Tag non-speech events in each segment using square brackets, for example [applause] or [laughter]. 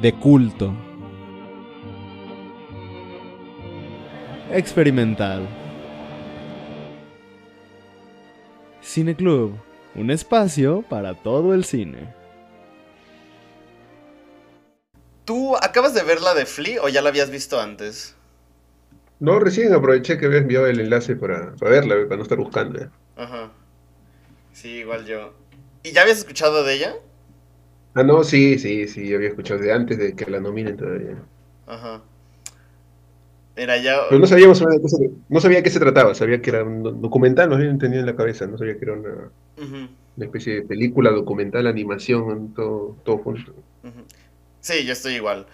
De culto. Experimental. Cine Club, un espacio para todo el cine. ¿Tú acabas de ver la de Flea o ya la habías visto antes? No, recién aproveché que había enviado el enlace para, para verla, para no estar buscando. ¿eh? Ajá. Sí, igual yo. ¿Y ya habías escuchado de ella? Ah, no, sí, sí, sí, había escuchado de antes de que la nominen todavía. Ajá. Mira, ya. Pero no sabíamos no sabía qué se trataba, sabía que era un documental, no había entendido en la cabeza, no sabía que era una, especie de película, documental, animación, todo, todo junto. Sí, yo estoy igual.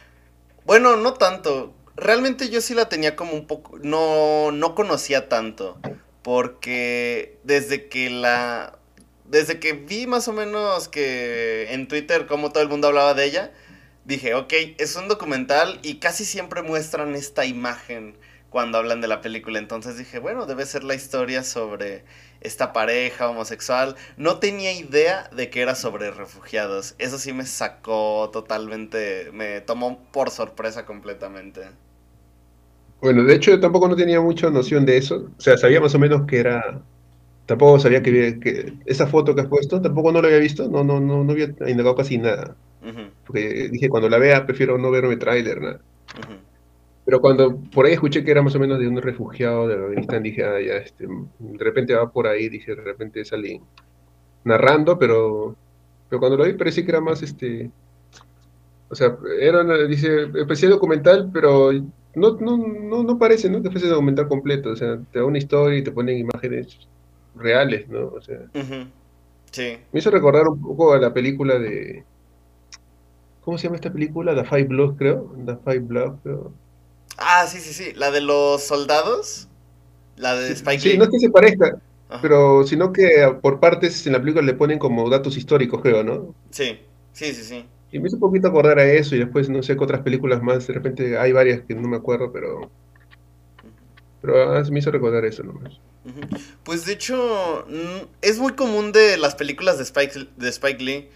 Bueno, no tanto. Realmente yo sí la tenía como un poco. No, no conocía tanto. Porque desde que la. Desde que vi más o menos que en Twitter como todo el mundo hablaba de ella, dije, ok, es un documental y casi siempre muestran esta imagen cuando hablan de la película. Entonces dije, bueno, debe ser la historia sobre esta pareja homosexual. No tenía idea de que era sobre refugiados. Eso sí me sacó totalmente, me tomó por sorpresa completamente. Bueno, de hecho yo tampoco no tenía mucha noción de eso, o sea, sabía más o menos que era, tampoco sabía que, que esa foto que has puesto, tampoco no la había visto, no, no, no, no había indagado casi nada, porque dije, cuando la vea prefiero no verme tráiler, nada. ujú. Pero cuando por ahí escuché que era más o menos de un refugiado de Afganistán, dije, ah, ya, este, de repente va por ahí, dije, de repente salí narrando, pero, pero cuando lo vi parecía que era más, este, o sea, era, una- dice, especie documental, pero no, no, no, no parece, ¿no? Que fuese documental completo, o sea, te da una historia y te ponen imágenes reales, ¿no? O sea. Sí. me hizo recordar un poco a la película de, ¿cómo se llama esta película? The Five Bloods, creo, The Five Bloods, creo. Ah, sí, sí, sí. La de los soldados. La de Spike Sí, Lee. no es que se parezca, Ajá. pero sino que por partes en la película le ponen como datos históricos, creo, ¿no? Sí, sí, sí, sí. Y me hizo un poquito acordar a eso y después no sé qué otras películas más, de repente hay varias que no me acuerdo, pero, pero ah, me hizo recordar eso nomás. Pues de hecho, mm, es muy común de las películas de Spike, de Spike Lee.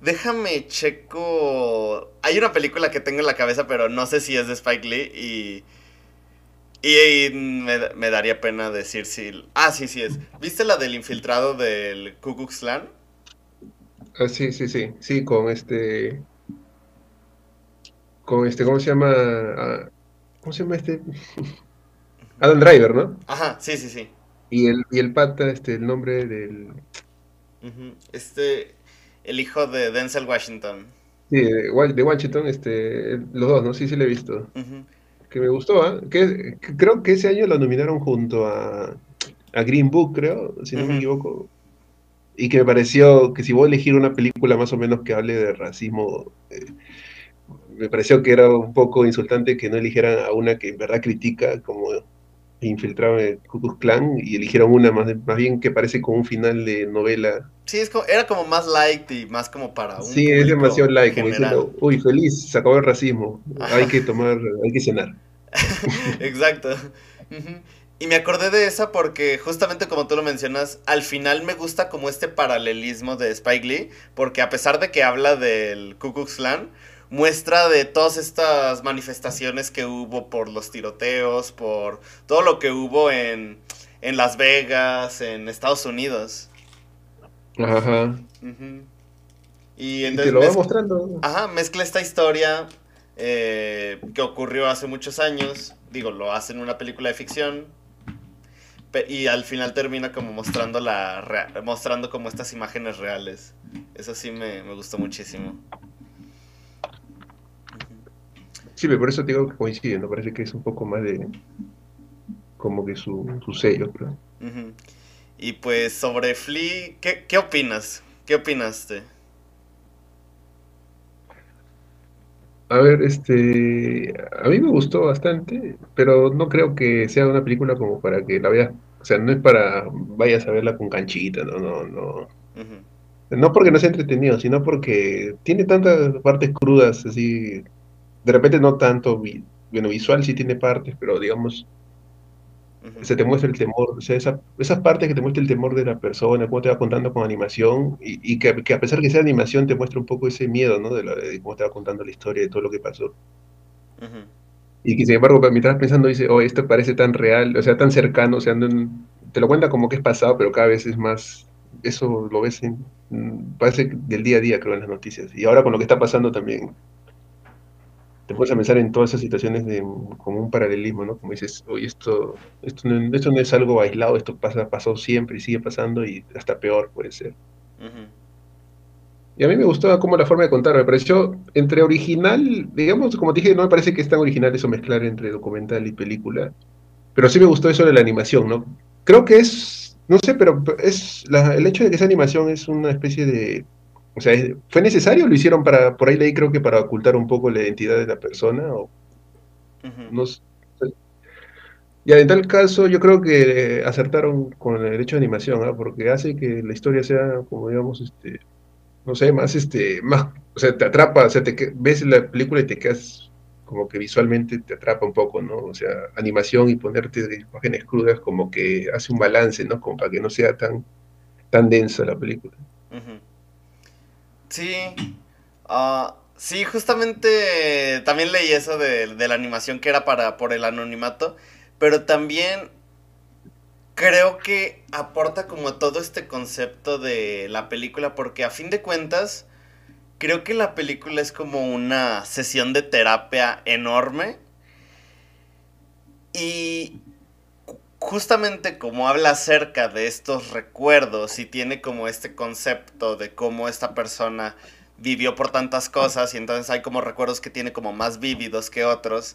Déjame checo. Hay una película que tengo en la cabeza, pero no sé si es de Spike Lee y. Y, y me, me daría pena decir si. Ah, sí, sí es. ¿Viste la del infiltrado del Ku Klux Klan? Ah, sí, sí, sí, sí, con este, con este, ¿cómo se llama? Ah, ¿cómo se llama este? [laughs] Adam Driver, ¿no? Ajá, sí, sí, sí. Y el, y el pata, este, el nombre del. Este. El hijo de Denzel Washington. sí, de, Wa- de Washington, este, los dos, ¿no? Sí, sí, lo he visto. Que me gustó, ¿ah? Que, que creo que ese año lo nominaron junto a, a Green Book, creo, si no me equivoco. Y que me pareció que si voy a elegir una película más o menos que hable de racismo, eh, me pareció que era un poco insultante que no eligieran a una que en verdad critica como infiltrado en el Ku Klan y eligieron una más, más bien que parece como un final de novela. Sí, es como- era como más light y más como para un Sí, es demasiado like, como diciendo, uy, feliz, se acabó el racismo, Ajá. hay que tomar, hay que cenar. [laughs] Exacto. Y me acordé de esa porque justamente como tú lo mencionas, al final me gusta como este paralelismo de Spike Lee, porque a pesar de que habla del Ku Klux Klan, muestra de todas estas manifestaciones que hubo por los tiroteos, por todo lo que hubo en, en Las Vegas, en Estados Unidos. Ajá. Y Y entonces te lo va mostrando. Ajá, mezcla esta historia eh, que ocurrió hace muchos años. Digo, lo hace en una película de ficción. Y al final termina como mostrando la mostrando como estas imágenes reales. Eso sí me, me gustó muchísimo. Sí, pero por eso te digo que coincide, ¿no? Parece que es un poco más de. como que su, su sello. Ujú. Y pues sobre Flea, ¿qué, qué opinas? ¿Qué opinaste? A ver, este, a mí me gustó bastante, pero no creo que sea una película como para que la veas, o sea, no es para vayas a verla con canchita, no, no, no. No porque no sea entretenido, sino porque tiene tantas partes crudas, así, de repente no tanto, bueno, visual sí tiene partes, pero digamos, se te muestra el temor, o sea, esa, esas partes que te muestra el temor de la persona, cómo te va contando con animación, y, que, a pesar que sea animación te muestra un poco ese miedo, ¿no? De, cómo te va contando la historia, de todo lo que pasó. Y que sin embargo, mientras pensando, dice, oh, esto parece tan real, o sea, tan cercano, o sea, te lo cuenta como que es pasado, pero cada vez es más, eso lo ves en, parece del día a día, creo, en las noticias. Y ahora con lo que está pasando también, te puedes a pensar en todas esas situaciones de, como un paralelismo, ¿no? Como dices, oye, esto, esto, no, esto no es algo aislado, esto pasa, pasó siempre y sigue pasando y hasta peor puede ser. Y a mí me gustó como la forma de contar, me pareció entre original, digamos, como te dije, no me parece que es tan original eso mezclar entre documental y película, pero sí me gustó eso de la animación, ¿no? Creo que es, no sé, pero es el hecho de que esa animación es una especie de o sea, ¿fue necesario? ¿Lo hicieron para, por ahí leí creo que para ocultar un poco la identidad de la persona? O, no sé. Ya, en tal caso, yo creo que acertaron con el hecho de animación, ¿ah? porque hace que la historia sea, como digamos, este, no sé, más, este, más, o sea, te atrapa, o sea, te, ves la película y te quedas como que visualmente te atrapa un poco, ¿no? O sea, animación y ponerte imágenes crudas como que hace un balance, ¿no? Como para que no sea tan, tan densa la película. Sí. Ah, sí, justamente también leí eso de, la animación que era para por el anonimato. Pero también creo que aporta como todo este concepto de la película. Porque a fin de cuentas, creo que la película es como una sesión de terapia enorme. Y justamente como habla acerca de estos recuerdos y tiene como este concepto de cómo esta persona vivió por tantas cosas y entonces hay como recuerdos que tiene como más vívidos que otros,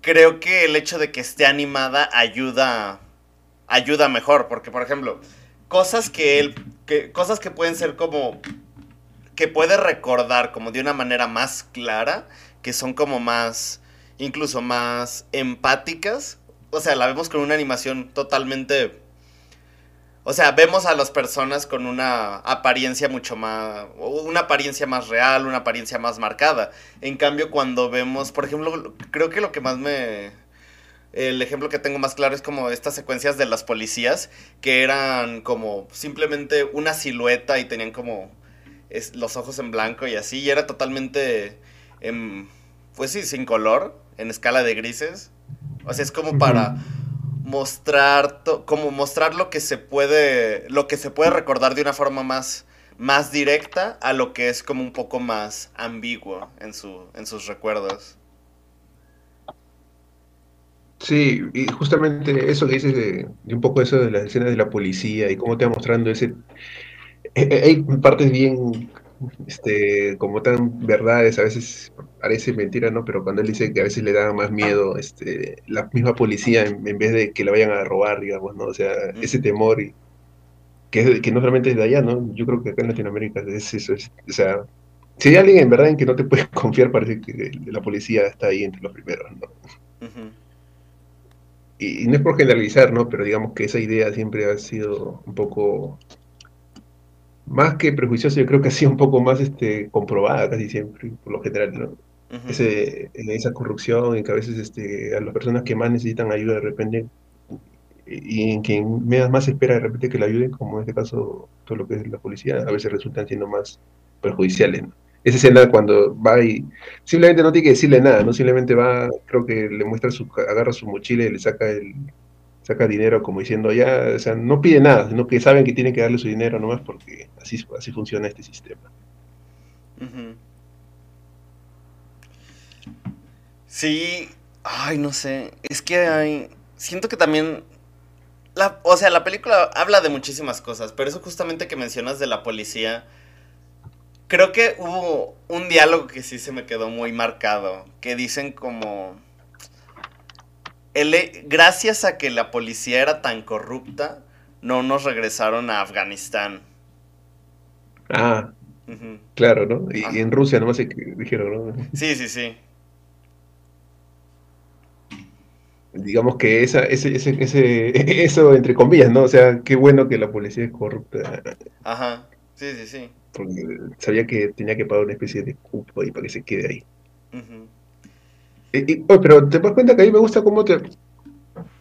creo que el hecho de que esté animada ayuda ayuda mejor, porque por ejemplo, cosas que él que cosas que pueden ser como que puede recordar como de una manera más clara, que son como más incluso más empáticas, o sea, la vemos con una animación totalmente... O sea, vemos a las personas con una apariencia mucho más... Una apariencia más real, una apariencia más marcada. En cambio, cuando vemos, por ejemplo, creo que lo que más me... El ejemplo que tengo más claro es como estas secuencias de las policías, que eran como simplemente una silueta y tenían como los ojos en blanco y así, y era totalmente, pues sí, sin color, en escala de grises. O sea, es como para mostrar como mostrar lo que se puede lo que se puede recordar de una forma más más directa a lo que es como un poco más ambiguo en su en sus recuerdos. Sí, y justamente eso que dices de, un poco eso de las escenas de la policía y cómo te va mostrando ese... Eh, eh, hay partes bien este, como tan verdades, a veces parece mentira, ¿no? Pero cuando él dice que a veces le da más miedo este, la misma policía en, vez de que la vayan a robar, digamos, ¿no? O sea, ese temor y, que, que no solamente es de allá, ¿no? Yo creo que acá en Latinoamérica es eso, o sea, si hay alguien en verdad en que no te puedes [laughs] confiar, parece que la policía está ahí entre los primeros, ¿no? y, y, no es por generalizar, ¿no? Pero digamos que esa idea siempre ha sido un poco más que prejuicioso, yo creo que ha sido un poco más este, comprobada casi siempre, por lo general, ¿no? Ese, esa corrupción en que a veces este, a las personas que más necesitan ayuda de repente y en quien más espera de repente que la ayuden, como en este caso todo lo que es la policía, a veces resultan siendo más perjudiciales. ¿no? Esa escena cuando va y simplemente no tiene que decirle nada, no simplemente va, creo que le muestra su, agarra su mochila y le saca el, saca dinero como diciendo ya, o sea, no pide nada, sino que saben que tienen que darle su dinero nomás porque así, así funciona este sistema. Sí, ay, no sé, es que hay, siento que también, la, o sea, la película habla de muchísimas cosas, pero eso justamente que mencionas de la policía, creo que hubo un diálogo que sí se me quedó muy marcado, que dicen como gracias a que la policía era tan corrupta, no nos regresaron a Afganistán. Ah, Claro, ¿no? Y, en Rusia nomás se dijeron, ¿no? Sí, sí, sí. Digamos que esa, ese, ese, ese, [laughs] eso entre comillas, ¿no? O sea, qué bueno que la policía es corrupta. Ajá, sí, sí, sí. Porque sabía que tenía que pagar una especie de cupo ahí para que se quede ahí. Pero te das cuenta que ahí me gusta cómo te,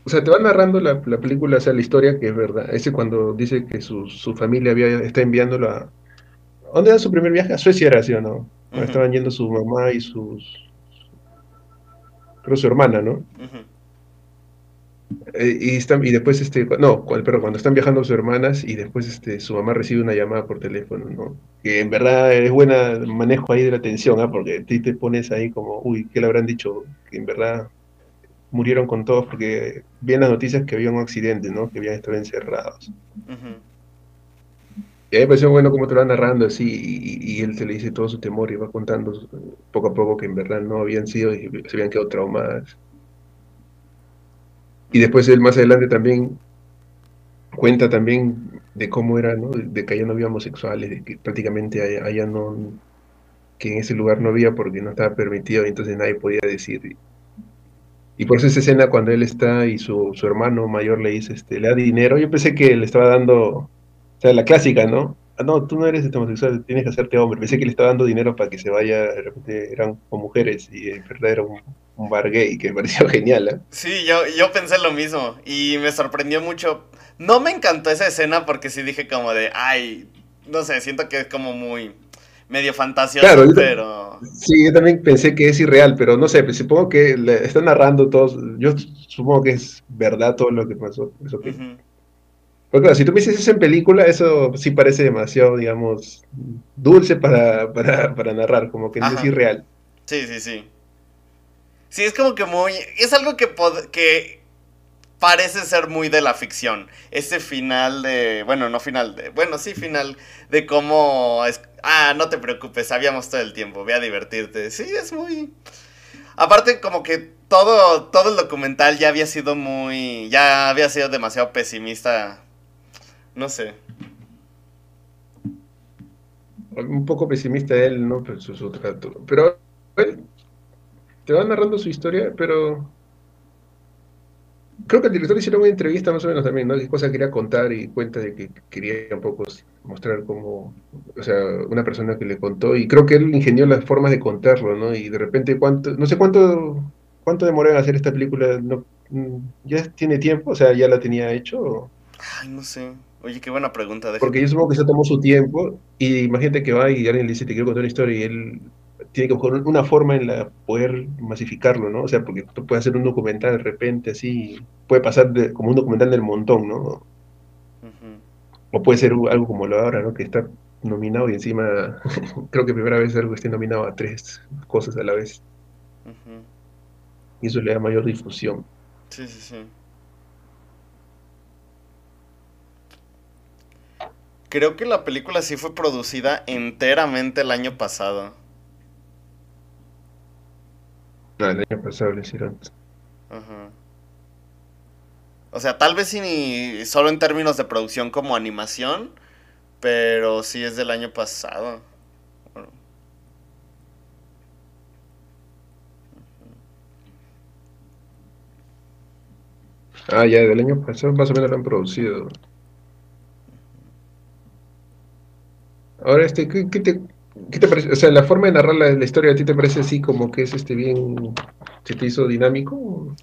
o sea, te va narrando la, película, o sea, la historia que es verdad. Ese cuando dice que su, familia había, está enviándolo a... ¿Dónde era su primer viaje? A Suecia era así o no. Estaban yendo su mamá y sus... Creo su hermana, ¿no? Eh, y, están, y después, este, no, pero cuando están viajando sus hermanas y después este, su mamá recibe una llamada por teléfono, ¿no? Que en verdad es buena manejo ahí de la atención, ¿ah? Porque ti te pones ahí como, uy, ¿qué le habrán dicho? Que en verdad murieron con todos porque vi las noticias que había un accidente, ¿no? Que habían estado encerrados. Y a mí me pareció bueno como te lo va narrando así, y, él se le dice todo su temor y va contando poco a poco que en verdad no habían sido y se habían quedado traumadas. Y después él más adelante también cuenta también de cómo era, ¿no? De que allá no había homosexuales, de que prácticamente allá, no, que en ese lugar no había porque no estaba permitido, y entonces nadie podía decir. Y por eso esa escena cuando él está y su, su, hermano mayor le dice, este, le da dinero, yo pensé que le estaba dando, o sea, la clásica, ¿no? Ah, no, tú no eres este homosexual, tienes que hacerte hombre. Pensé que le estaba dando dinero para que se vaya, de repente eran mujeres y en verdad era un, un bar gay, que me pareció [laughs] genial, ¿eh? Sí, yo, yo pensé lo mismo y me sorprendió mucho. No me encantó esa escena porque sí dije como de, ay, no sé, siento que es como muy medio fantasioso, pero... Sí, yo también pensé que es irreal, pero no sé, pues supongo que le están narrando todos, yo supongo que es verdad todo lo que pasó. Eso Porque si tú me dices eso en película, eso sí parece demasiado, digamos, dulce para, para, narrar, como que no es irreal. Sí, sí, sí. Sí, es como que muy... Es algo que, que parece ser muy de la ficción. Ese final de... Bueno, no final de... Bueno, sí, final de cómo... ah, no te preocupes, sabíamos todo el tiempo, ve a divertirte. Sí, es muy... Aparte, como que todo, todo el documental ya había sido muy... Ya había sido demasiado pesimista. No sé. Un poco pesimista él, ¿no? Pero, su, pero te va narrando su historia, pero creo que el director hicieron una entrevista más o menos también, ¿no? Qué cosa quería contar y cuenta de que quería un poco mostrar cómo, o sea, una persona que le contó y creo que él ingenió las formas de contarlo, ¿no? Y de repente cuánto, no sé cuánto, cuánto demoró en hacer esta película, no, mm, ya tiene tiempo, o sea, ya la tenía hecho. Ay, no sé. Oye, qué buena pregunta. Porque yo supongo que se tomó su tiempo y imagínate que va y alguien le dice, te quiero contar una historia y él tiene que buscar una forma en la poder masificarlo, ¿no? O sea, porque tú puedes hacer un documental de repente así, puede pasar como un documental del montón, ¿no? O puede ser algo como lo de ahora, ¿no? Que está nominado y encima [laughs] creo que primera vez algo esté nominado a tres cosas a la vez. Y eso le da mayor difusión. Sí, sí, sí. Creo que la película sí fue producida enteramente el año pasado. No, el año pasado lo hicieron. Ajá. O sea, tal vez ni solo en términos de producción como animación, pero sí es del año pasado. Ah, ya, del año pasado más o menos lo han producido. Ahora, este, ¿qué, qué te, ¿Qué te parece? O sea, la forma de narrar la, historia a ti te parece así como que es este bien. ¿Se te hizo dinámico?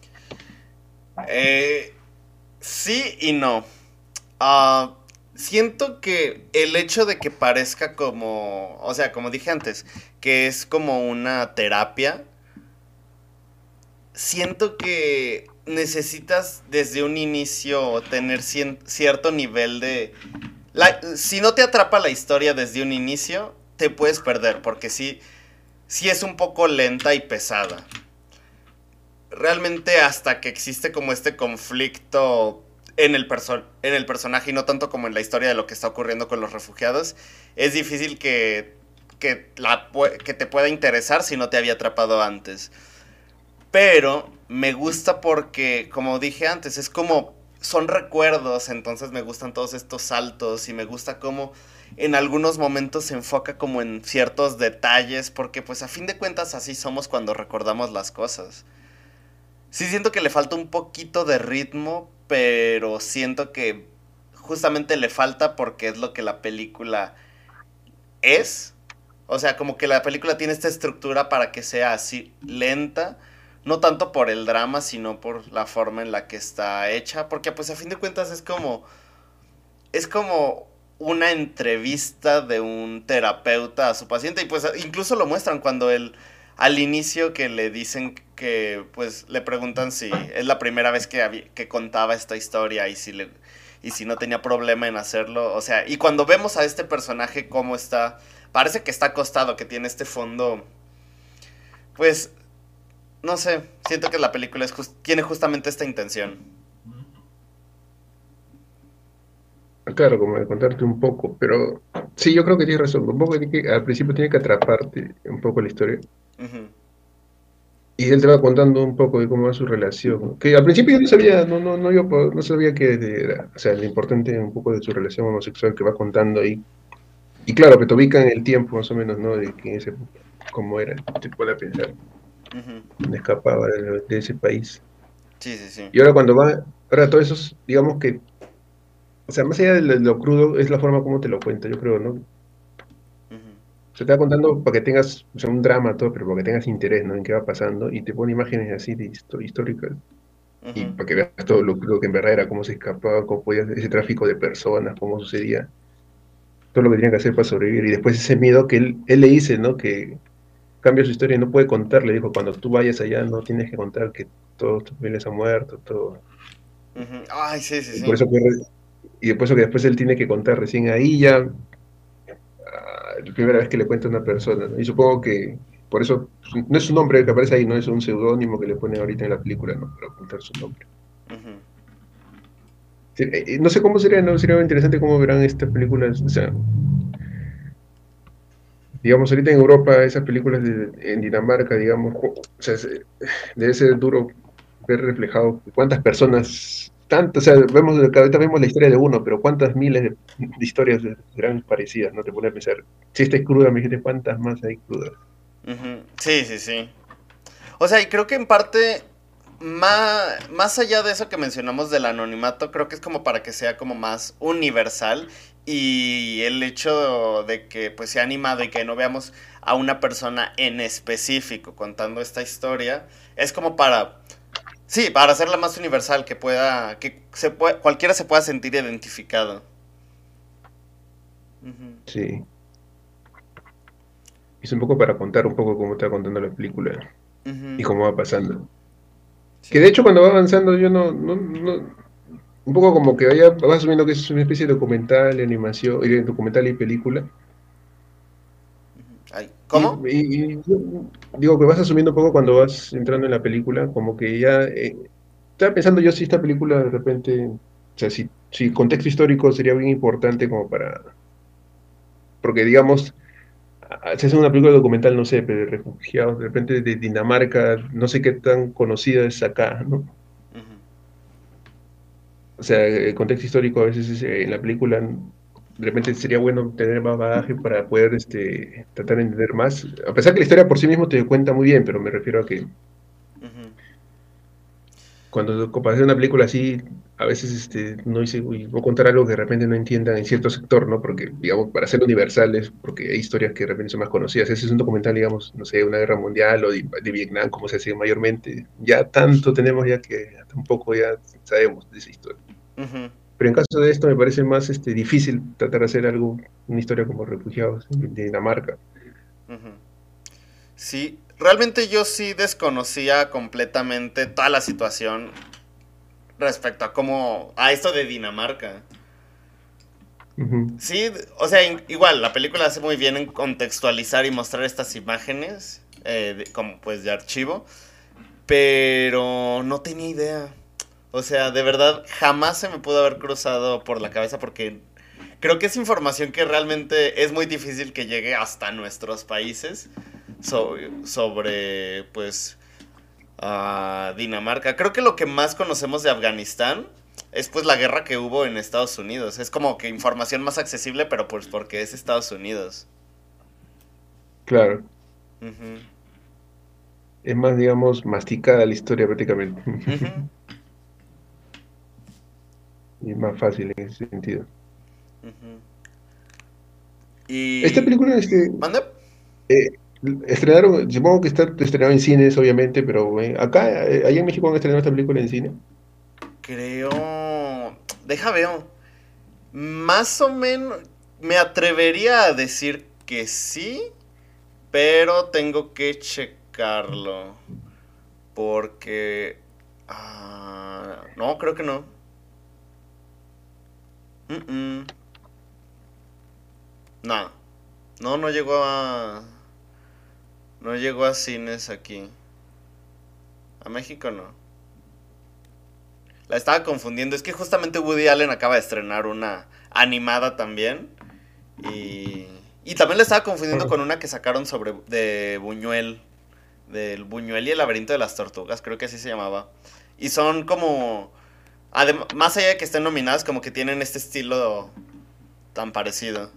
Eh, sí y no. Ah, siento que el hecho de que parezca como. O sea, como dije antes, que es como una terapia. Siento que necesitas desde un inicio tener cierto nivel de. si no te atrapa la historia desde un inicio, te puedes perder, porque sí, sí es un poco lenta y pesada. Realmente hasta que existe como este conflicto en el, en el personaje y no tanto como en la historia de lo que está ocurriendo con los refugiados, es difícil que, que, la, que te pueda interesar si no te había atrapado antes. Pero me gusta porque, como dije antes, es como son recuerdos, entonces me gustan todos estos saltos y me gusta cómo en algunos momentos se enfoca como en ciertos detalles, porque pues a fin de cuentas así somos cuando recordamos las cosas. Sí siento que le falta un poquito de ritmo, pero siento que justamente le falta porque es lo que la película es. O sea, como que la película tiene esta estructura para que sea así lenta. No tanto por el drama, sino por la forma en la que está hecha. Porque pues a fin de cuentas es como... Es como una entrevista de un terapeuta a su paciente. Y pues incluso lo muestran cuando él... Al inicio que le dicen que pues le preguntan si es la primera vez que, que contaba esta historia y si le y si no tenía problema en hacerlo. O sea, y cuando vemos a este personaje cómo está, parece que está acostado, que tiene este fondo, pues, no sé, siento que la película es tiene justamente esta intención. Claro, como de contarte un poco, pero sí, yo creo que tienes razón. Un poco que, al principio tiene que atraparte un poco la historia. Y él te va contando un poco de cómo va su relación. Que al principio yo no sabía, no, no, no, yo no sabía que era, o sea, lo importante un poco de su relación homosexual que va contando ahí. Y claro, que te ubica en el tiempo más o menos, ¿no? De que ese, cómo era, te puede pensar. escapaba de, ese país. Sí, sí, sí. Y ahora cuando va, ahora todos esos, digamos que, o sea, más allá de lo crudo, es la forma como te lo cuenta, yo creo, ¿no? Se te va contando para que tengas o sea, un drama, todo, pero para que tengas interés ¿no? en qué va pasando y te pone imágenes así de históricas. Y para que veas todo lo, que en verdad era, cómo se escapaba, cómo podía ese tráfico de personas, cómo sucedía, todo lo que tenía que hacer para sobrevivir. Y después ese miedo que él, él le dice, ¿no? Que cambia su historia y no puede contar. Le dijo, cuando tú vayas allá no tienes que contar que todos tus familiares han muerto, todo. Ay, sí, sí, sí. Por eso que, y después que después él tiene que contar recién ahí ya la primera vez que le cuenta a una persona. Y supongo que por eso no es un nombre que aparece ahí, no es un seudónimo que le ponen ahorita en la película, ¿no? Para ocultar su nombre. Eh, no sé cómo sería, no sería interesante cómo verán estas películas, o sea, digamos, ahorita en Europa, esas películas en Dinamarca, digamos, o sea, debe ser duro ver reflejado cuántas personas o sea, vemos, ahorita vemos la historia de uno, pero cuántas miles de, historias serán parecidas, ¿no? Te pone a pensar, si esta es cruda, me dijiste cuántas más hay crudas. Sí, sí, sí. O sea, y creo que en parte, más, más allá de eso que mencionamos del anonimato, creo que es como para que sea como más universal y el hecho de que pues sea animado y que no veamos a una persona en específico contando esta historia, es como para Sí, para hacerla más universal, que pueda, que se pueda, cualquiera se pueda sentir identificado. Sí. Es un poco para contar un poco cómo está contando la película y cómo va pasando. Que de hecho cuando va avanzando yo no, no, no un poco como que vaya, vas asumiendo que es una especie de documental, animación, documental y película. ¿Cómo? Y, digo que vas asumiendo un poco cuando vas entrando en la película, como que ya... Eh, estaba pensando yo si esta película de repente, o sea, si, si contexto histórico sería bien importante como para... Porque digamos, si es una película documental, no sé, de refugiados, de repente de Dinamarca, no sé qué tan conocida es acá, ¿no? O sea, el contexto histórico a veces eh, en la película de repente sería bueno tener más bagaje para poder este, tratar de entender más. A pesar que la historia por sí mismo te cuenta muy bien, pero me refiero a que cuando comparas una película así, a veces este, no dice, voy a contar algo que de repente no entiendan en cierto sector, ¿no? Porque, digamos, para ser universales, porque hay historias que de repente son más conocidas. Ese es un documental, digamos, no sé, una guerra mundial o de, Vietnam, como se hace mayormente. Ya tanto tenemos ya que tampoco ya sabemos de esa historia. Pero en caso de esto me parece más este, difícil tratar de hacer algo, una historia como refugiados en Dinamarca. Sí, realmente yo sí desconocía completamente toda la situación respecto a cómo, a esto de Dinamarca. Sí, o sea, igual, la película hace muy bien en contextualizar y mostrar estas imágenes, eh, como pues de archivo, pero no tenía idea. O sea, de verdad, jamás se me pudo haber cruzado por la cabeza porque creo que es información que realmente es muy difícil que llegue hasta nuestros países sobre, pues, Dinamarca. Creo que lo que más conocemos de Afganistán es pues la guerra que hubo en Estados Unidos. Es como que información más accesible, pero pues porque es Estados Unidos. Claro. Es más, digamos, masticada la historia prácticamente. Y más fácil en ese sentido. Y... Esta película, este, ¿Mande? eh, estrenaron, supongo que está estrenado en cines, obviamente, pero eh, acá, eh, allá en México han estrenado esta película en cine. Creo... Deja veo. Más o menos... Me atrevería a decir que sí, pero tengo que checarlo. Porque... ah, no, creo que no. No. No, no llegó a... No llegó a cines aquí. A México no. La estaba confundiendo. Es que justamente Woody Allen acaba de estrenar una animada también. Y, y también la estaba confundiendo con una que sacaron sobre de Buñuel. Del Buñuel y el laberinto de las tortugas, creo que así se llamaba. Y son como... adem- más allá de que estén nominadas, como que tienen este estilo tan parecido.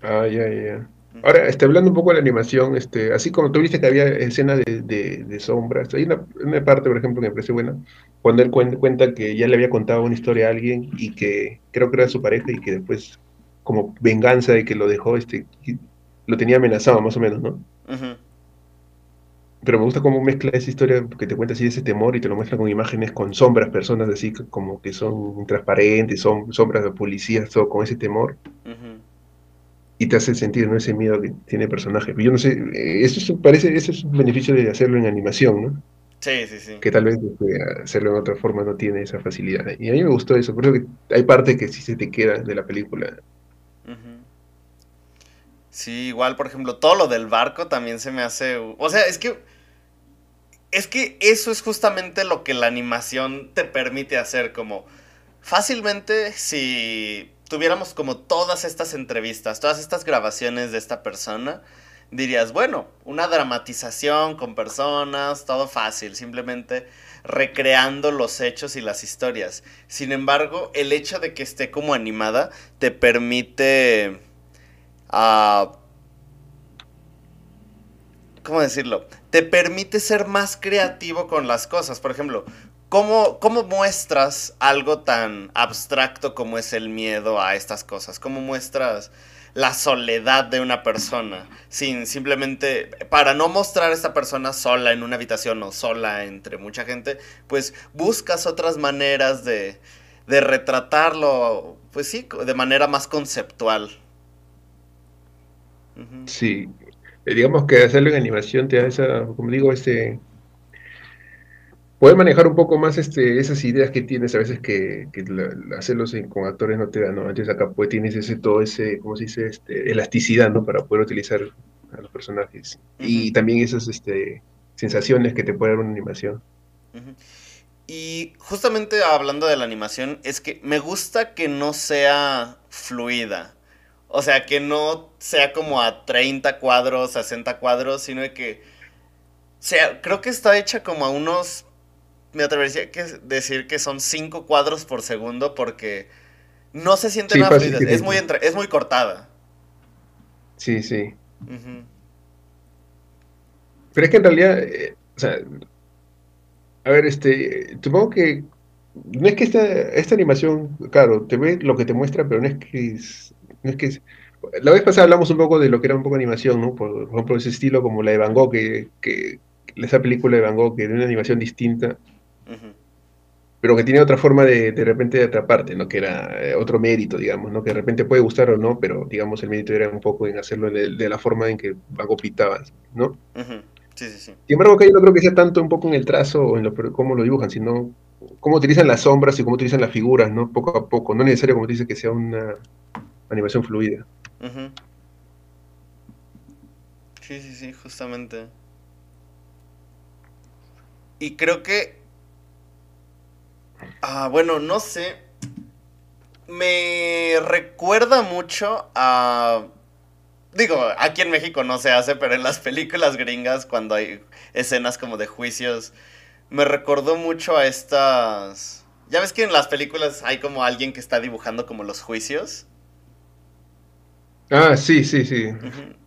Ah, ya, ya. Ahora, este, hablando un poco de la animación, este, así como tú viste que había escenas de, de- de sombras, hay una, una parte, por ejemplo, que me parece buena, cuando él cuen- cuenta que ya le había contado una historia a alguien y que creo que era su pareja y que después, como venganza de que lo dejó, este, lo tenía amenazado más o menos, ¿no? Ujú, Pero me gusta cómo mezcla esa historia que te cuenta así ese temor y te lo muestra con imágenes con sombras, personas así como que son transparentes, son sombras de policías, todo con ese temor. y te hace sentir ¿no? ese miedo que tiene el personaje. Yo no sé, eh, eso es, parece, eso es un beneficio de hacerlo en animación, ¿no? Sí, sí, sí. Que tal vez este, hacerlo en otra forma no tiene esa facilidad. Y a mí me gustó eso, creo que hay partes que sí se te quedan de la película. Sí, igual, por ejemplo, todo lo del barco también se me hace... O sea, es que... Es que eso es justamente lo que la animación te permite hacer, como... Fácilmente, si tuviéramos como todas estas entrevistas, todas estas grabaciones de esta persona, dirías, bueno, una dramatización con personas, todo fácil, simplemente recreando los hechos y las historias. Sin embargo, el hecho de que esté como animada te permite... ah, ¿Cómo decirlo? Te permite ser más creativo con las cosas. Por ejemplo, ¿cómo, ¿cómo muestras algo tan abstracto como es el miedo a estas cosas? ¿Cómo muestras la soledad de una persona? Sin simplemente, para no mostrar a esta persona sola en una habitación o sola entre mucha gente, pues buscas otras maneras de, de retratarlo, pues sí, de manera más conceptual. Sí, digamos que hacerlo en animación te da esa, como digo, ese... Poder manejar un poco más este, esas ideas que tienes a veces que, que la- la- hacerlos en- con actores no te dan, ¿no? Entonces acá pues tienes ese, todo ese, ¿cómo se dice? Este, elasticidad, ¿no? Para poder utilizar a los personajes. Y también esas este, sensaciones que te puede dar una animación. Y justamente hablando de la animación, es que me gusta que no sea fluida. O sea, que no sea como a 30 cuadros, 60 cuadros, sino que sea, creo que está hecha como a unos, me atrevería a que decir que son 5 cuadros por segundo porque no se siente Sí, nada fluida, es muy, entre- es muy cortada. Sí, sí. Pero es que en realidad, eh, o sea, a ver, este, supongo que no es que esta, esta animación, claro, te ve lo que te muestra, pero no es que es, es que la vez pasada hablamos un poco de lo que era un poco animación, ¿no? Por, por ejemplo, ese estilo como la de Van Gogh, que, que esa película de Van Gogh, que tiene una animación distinta, pero que tiene otra forma de, de repente de atraparte, ¿no? Que era eh, otro mérito, digamos, ¿no? Que de repente puede gustar o no, pero digamos el mérito era un poco en hacerlo de, de la forma en que Van Gogh pintaba, ¿no? Sí, sí, sí. Sin embargo, acá yo no creo que sea tanto un poco en el trazo o en lo, cómo lo dibujan, sino cómo utilizan las sombras y cómo utilizan las figuras, ¿no? Poco a poco. No es necesario, como tú dices, que sea una animación fluida. Sí, sí, sí, justamente. Y creo que... Ah, bueno, no sé. Me recuerda mucho a... Digo, aquí en México no se hace, pero en las películas gringas, cuando hay escenas como de juicios, me recordó mucho a estas... Ya ves que en las películas hay como alguien que está dibujando como los juicios. Ah, sí, sí, sí.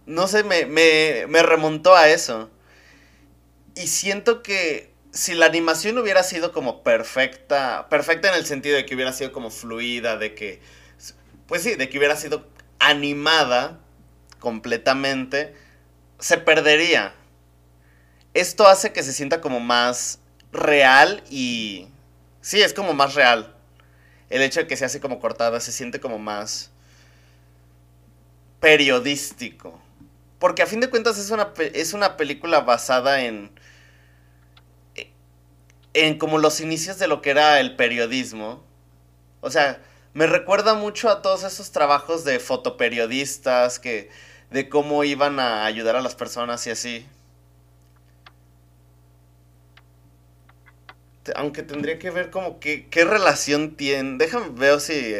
No sé, me, me, me remontó a eso. Y siento que si la animación hubiera sido como perfecta, perfecta en el sentido de que hubiera sido como fluida, de que, pues sí, de que hubiera sido animada completamente, se perdería. Esto hace que se sienta como más real y... Sí, es como más real. El hecho de que se hace como cortada se siente como más periodístico. Porque a fin de cuentas es una, es una película basada en... En como los inicios de lo que era el periodismo. O sea, me recuerda mucho a todos esos trabajos de fotoperiodistas que... De cómo iban a ayudar a las personas y así. aunque tendría que ver como que, qué relación tiene. Déjame ver si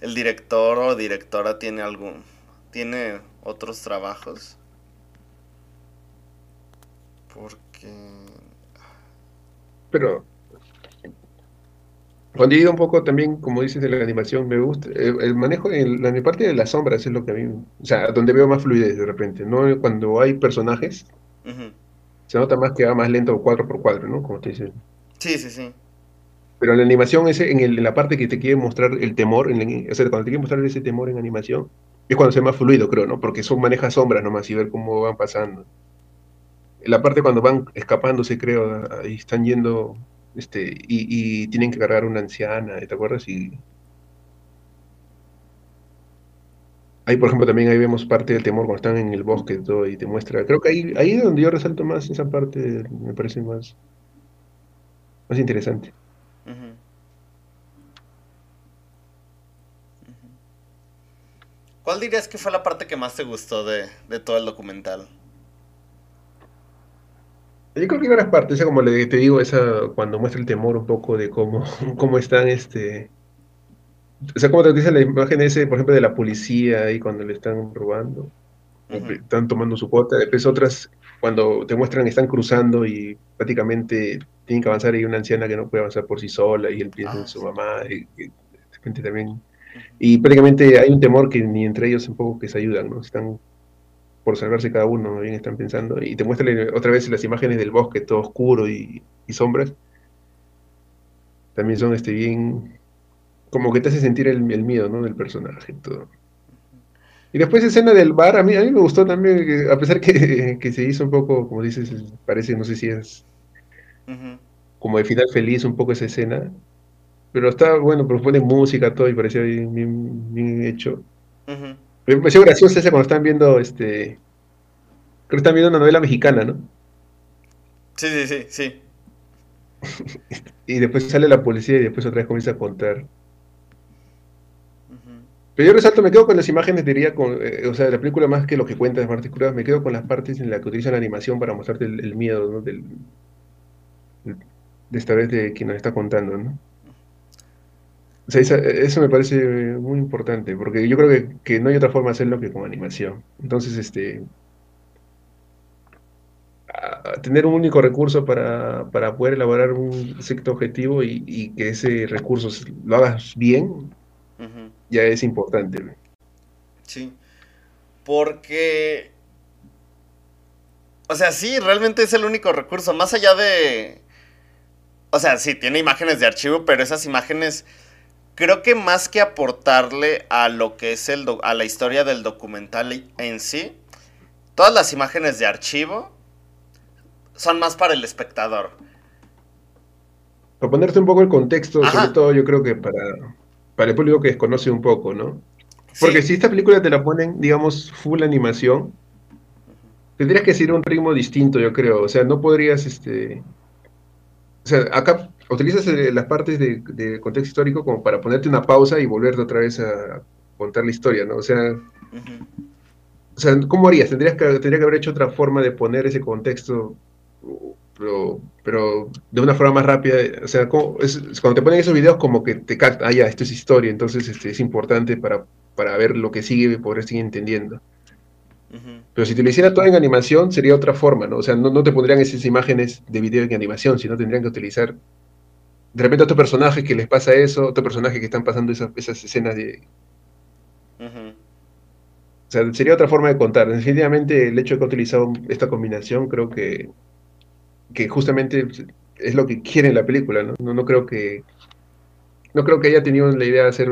el director o directora tiene algún, tiene otros trabajos. Porque... Pero... Cuando he ido un poco también, como dices, de la animación, me gusta. El, manejo, en la parte de las sombras es lo que a mí. O sea, donde veo más fluidez de repente. ¿no? Cuando hay personajes, se nota más que va más lento cuadro por cuadro, ¿no? Como te dicen. Sí, sí, sí. Pero la animación, ese, en, el, en la parte que te quiere mostrar el temor, en, o sea, cuando te quiere mostrar ese temor en animación, es cuando se más fluido, creo, ¿no? Porque son maneja sombras nomás y ver cómo van pasando. La parte cuando van escapándose, creo, ahí están yendo, este, y, y tienen que cargar una anciana, ¿te acuerdas? Y Ahí, por ejemplo, también ahí vemos parte del temor cuando están en el bosque y todo, y te muestra. Creo que ahí, ahí es donde yo resalto más esa parte, me parece más, más interesante. ¿Cuál dirías que fue la parte que más te gustó de, todo el documental? Yo creo que varias partes, como le, te digo, esa cuando muestra el temor un poco de cómo, [laughs] cómo están, este, o sea, como te dice la imagen ese, por ejemplo, de la policía ahí cuando le están robando, están tomando su cuota, después otras cuando te muestran están cruzando y prácticamente tienen que avanzar y hay una anciana que no puede avanzar por sí sola y él piensa en ah, su mamá y, de repente también y prácticamente hay un temor que ni entre ellos un poco que se ayudan, ¿no? Están por salvarse cada uno, bien están pensando y te muestran otra vez las imágenes del bosque todo oscuro y, sombras también son este bien como que te hace sentir el, miedo, ¿no? Del personaje todo. Y después escena del bar, a mí, a mí me gustó también, a pesar que, [laughs] que se hizo un poco, como dices, parece, no sé si es como de final feliz un poco esa escena. Pero está bueno, pero pone música, todo, y parecía bien, bien, hecho. Me pareció gracioso ese cuando están viendo, este... Creo que están viendo una novela mexicana, ¿no? Sí, sí, sí, sí. [laughs] y después sale la policía y después otra vez comienza a contar. Pero yo resalto, me quedo con las imágenes, diría, con, eh, o sea, la película más que lo que cuenta es partículas, me quedo con las partes en las que utilizan la animación para mostrarte el, miedo, ¿no? Del, de esta vez de quien nos está contando, ¿no? O sea, eso me parece muy importante, porque yo creo que, no hay otra forma de hacerlo que con animación. Entonces, este, tener un único recurso para, poder elaborar un cierto objetivo y, que ese recurso lo hagas bien, ya es importante. Sí. Porque. O sea, sí, realmente es el único recurso. Más allá de. O sea, sí, tiene imágenes de archivo, pero esas imágenes. Creo que más que aportarle a lo que es el a la historia del documental en sí, todas las imágenes de archivo son más para el espectador. Para ponerte un poco el contexto, sobre todo yo creo que para, para el público que desconoce un poco, ¿no? Porque si esta película te la ponen, digamos, full animación, tendrías que seguir un ritmo distinto, yo creo. O sea, no podrías, este... O sea, acá utilizas eh, las partes de, contexto histórico como para ponerte una pausa y volverte otra vez a contar la historia, ¿no? O sea, o sea ¿cómo harías? Tendrías que, tendría que haber hecho otra forma de poner ese contexto pero, pero de una forma más rápida, o sea, cuando te ponen esos videos como que te capta, ah, ya, esto es historia, entonces este, es importante para, para ver lo que sigue y poder seguir entendiendo. Pero si te lo hiciera todo en animación, sería otra forma, ¿no? O sea, no, no te pondrían esas imágenes de video en animación, sino tendrían que utilizar de repente otro personaje que les pasa eso, otro personaje que están pasando esas, esas escenas de... O sea, sería otra forma de contar. Definitivamente el hecho de que ha utilizado esta combinación creo que, que justamente es lo que quiere la película, ¿no? No, no creo que no creo que haya tenido la idea de hacer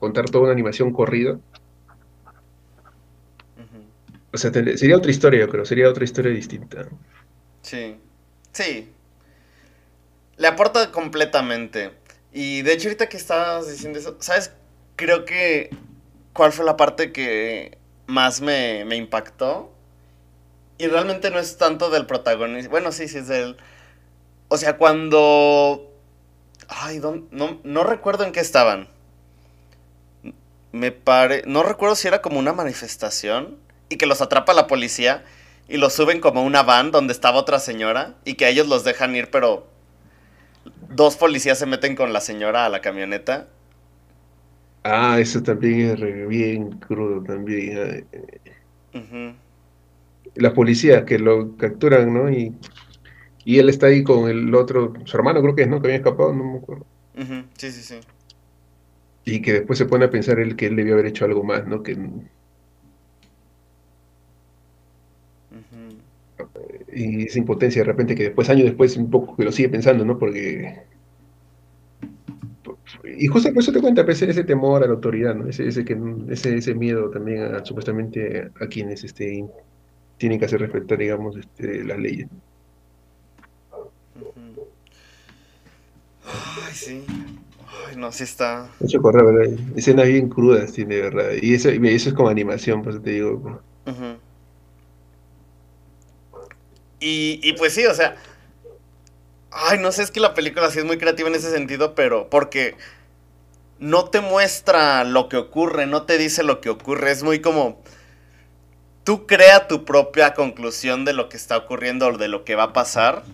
contar toda una animación corrida. O sea, sería otra historia, yo creo, sería otra historia distinta. Sí. Sí, le aporta completamente. Y de hecho, ahorita que estabas diciendo eso, ¿sabes? Creo que. ¿Cuál fue la parte que más me, impactó? Y realmente no es tanto del protagonista. Bueno, sí, sí es del. O sea, cuando. Ay, no, no recuerdo en qué estaban. Me pare. No recuerdo si era como una manifestación. Y que los atrapa la policía. Y los suben como una van donde estaba otra señora. Y que ellos los dejan ir, pero dos policías se meten con la señora a la camioneta. Ah, eso también es bien crudo también. La policía que lo capturan, ¿no? Y, y, él está ahí con el otro, su hermano creo que es, ¿no? Que había escapado, no me acuerdo. Sí, sí, sí. Y que después se pone a pensar él que él debió haber hecho algo más, ¿no? Que y esa impotencia de repente que después, años después, un poco que lo sigue pensando, ¿no? Porque... Y justo por eso te cuenta, pues, ese temor a la autoridad, ¿no? Ese, ese, que, ese, ese miedo también a, supuestamente a quienes este, tienen que hacer respetar, digamos, este, las leyes. Ay, sí. Ay, no, sí está. Mucho correr, ¿verdad? Escenas bien crudas tiene, ¿verdad? Y eso, y eso es como animación, pues te digo. Y, pues sí, o sea. Ay, no sé, es que la película sí es muy creativa en ese sentido, pero porque no te muestra lo que ocurre, no te dice lo que ocurre, es muy como tú crea tu propia conclusión de lo que está ocurriendo o de lo que va a pasar.